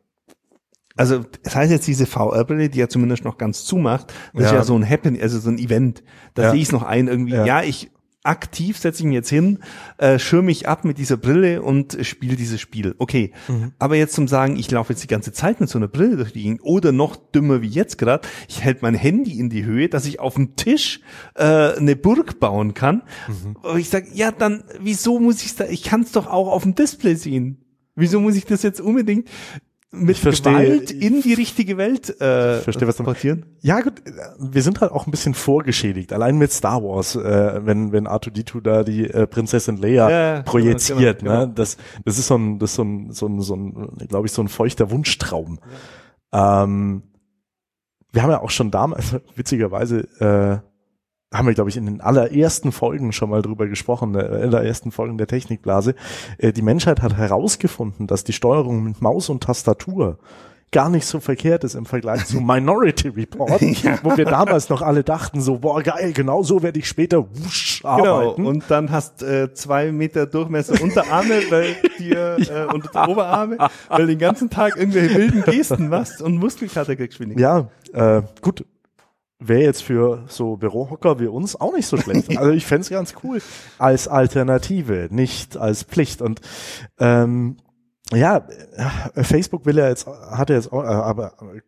Also das heißt jetzt diese VR-Brille, die ja zumindest noch ganz zumacht, das ja. ist ja so ein Happen, also so ein Event. Da ja. sehe ich es noch ein irgendwie, ja. ja, ich aktiv setze ich mich jetzt hin, äh, schirme mich ab mit dieser Brille und spiele dieses Spiel. Okay, mhm. aber jetzt zum Sagen, ich laufe jetzt die ganze Zeit mit so einer Brille durch die Gegend oder noch dümmer wie jetzt gerade, ich hält mein Handy in die Höhe, dass ich auf dem Tisch äh, eine Burg bauen kann. Mhm. Und ich sage, ja, dann wieso muss ich da? Ich kann es doch auch auf dem Display sehen. Wieso muss ich das jetzt unbedingt mit verstehe, Gewalt in die richtige Welt äh, verstehe, was transportieren? Ja gut, wir sind halt auch ein bisschen vorgeschädigt. Allein mit Star Wars, äh, wenn wenn R2D2 da die äh, Prinzessin Leia ja, projiziert, genau, genau, ne? Das das ist so ein das ist so ein so ein, so ein glaube ich so ein feuchter Wunschtraum. Ja. Ähm, wir haben ja auch schon damals witzigerweise äh, haben wir, glaube ich, in den allerersten Folgen schon mal drüber gesprochen, äh, in der ersten Folgen der Technikblase. Äh, die Menschheit hat herausgefunden, dass die Steuerung mit Maus und Tastatur gar nicht so verkehrt ist im Vergleich zu Minority Report, ja. wo wir damals noch alle dachten so, boah geil, genau so werde ich später wusch genau. arbeiten. Genau, und dann hast äh, zwei Meter Durchmesser Unterarme weil dir, ja. äh, und Oberarme, weil den ganzen Tag irgendwelche wilden Gesten machst und Muskelkater kriegst. Ja, äh, gut, wäre jetzt für so Bürohocker wie uns auch nicht so schlecht. Also ich fände ganz cool als Alternative, nicht als Pflicht. Und ähm, ja, äh, Facebook will ja jetzt, hat er jetzt auch, äh, aber, äh,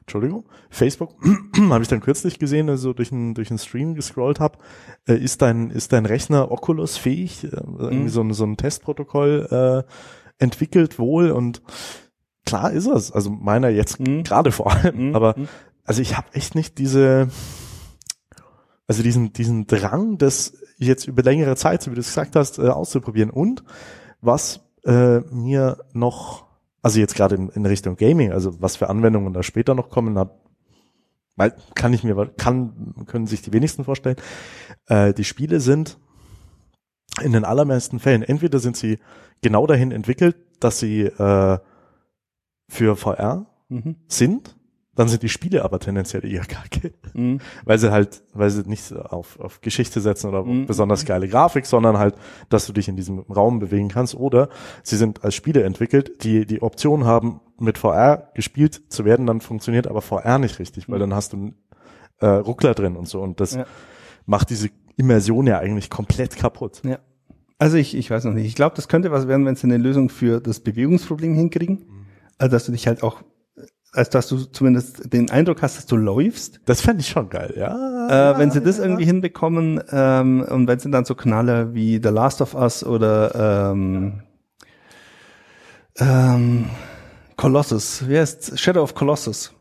Entschuldigung, Facebook habe ich dann kürzlich gesehen, also durch einen durch einen Stream gescrollt habe, äh, ist dein ist dein Rechner Oculus fähig, äh, irgendwie so ein so ein Testprotokoll äh, entwickelt wohl und klar ist es, also meiner jetzt Mhm. gerade vor allem, Mhm. aber Mhm. Also ich habe echt nicht diese also diesen diesen Drang, das jetzt über längere Zeit, so wie du es gesagt hast, äh, auszuprobieren und was äh, mir noch, also jetzt gerade in, in Richtung Gaming, also was für Anwendungen da später noch kommen, hat, weil kann ich mir, kann, können sich die wenigsten vorstellen. Äh, die Spiele sind in den allermeisten Fällen, entweder sind sie genau dahin entwickelt, dass sie äh, für VR Mhm. sind, dann sind die Spiele aber tendenziell eher kacke Mhm. weil sie halt, weil sie nicht auf, auf Geschichte setzen oder Mhm. besonders geile Grafik, sondern halt, dass du dich in diesem Raum bewegen kannst. Oder sie sind als Spiele entwickelt, die die Option haben, mit VR gespielt zu werden, dann funktioniert aber VR nicht richtig, weil dann hast du äh, Ruckler drin und so und das Ja. macht diese Immersion ja eigentlich komplett kaputt. Ja. Also ich, ich weiß noch nicht. Ich glaube, das könnte was werden, wenn sie eine Lösung für das Bewegungsproblem hinkriegen. Also dass du dich halt auch, als dass du zumindest den Eindruck hast, dass du läufst. Das fände ich schon geil, ja. Äh, wenn sie das irgendwie hinbekommen ähm, und wenn sie dann so Knaller wie The Last of Us oder ähm, ähm, Colossus, wie heißt Shadow of Colossus?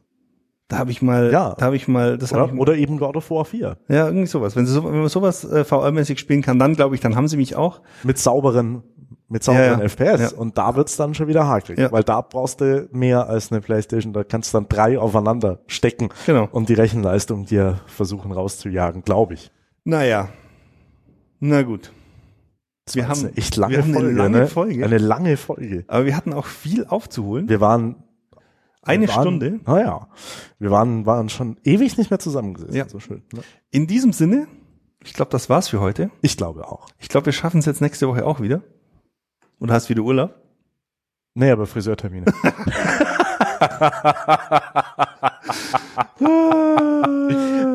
Da habe ich mal, Ja. da habe ich mal, das habe oder, ich oder eben God of War 4. ja irgendwie sowas. Wenn sie so, wenn man sowas äh, VR-mäßig spielen kann, dann glaube ich, dann haben sie mich auch. mit sauberen mit sauberen Ja. FPS Ja. und da wird's dann schon wieder hakelig, Ja. weil da brauchst du mehr als eine Playstation, da kannst du dann drei aufeinander stecken Genau. und die Rechenleistung dir versuchen rauszujagen, glaube ich. Naja. Na gut. Das Wir haben- eine echt lange wir haben eine Folge, lange ne? Folge. Eine lange Folge. Aber wir hatten auch viel aufzuholen. Wir waren Eine wir waren, Stunde. Naja, wir waren waren schon ewig nicht mehr zusammengesessen. Ja. So schön. Ne? In diesem Sinne, ich glaube, das war's für heute. Ich glaube auch. Ich glaube, wir schaffen es jetzt nächste Woche auch wieder. Und hast wieder Urlaub? Nee, aber Friseurtermine.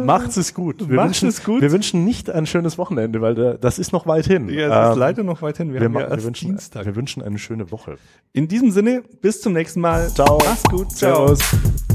Macht's es gut. Wir Macht's wünschen, es gut. Wir wünschen nicht ein schönes Wochenende, weil da, das ist noch weit hin. Ja, ist Ähm, leider noch weit hin. Wir, wir, haben ja wir, erst wünschen, Dienstag. wir wünschen eine schöne Woche. In diesem Sinne, bis zum nächsten Mal. Ciao. Mach's gut. Ciao. Servus.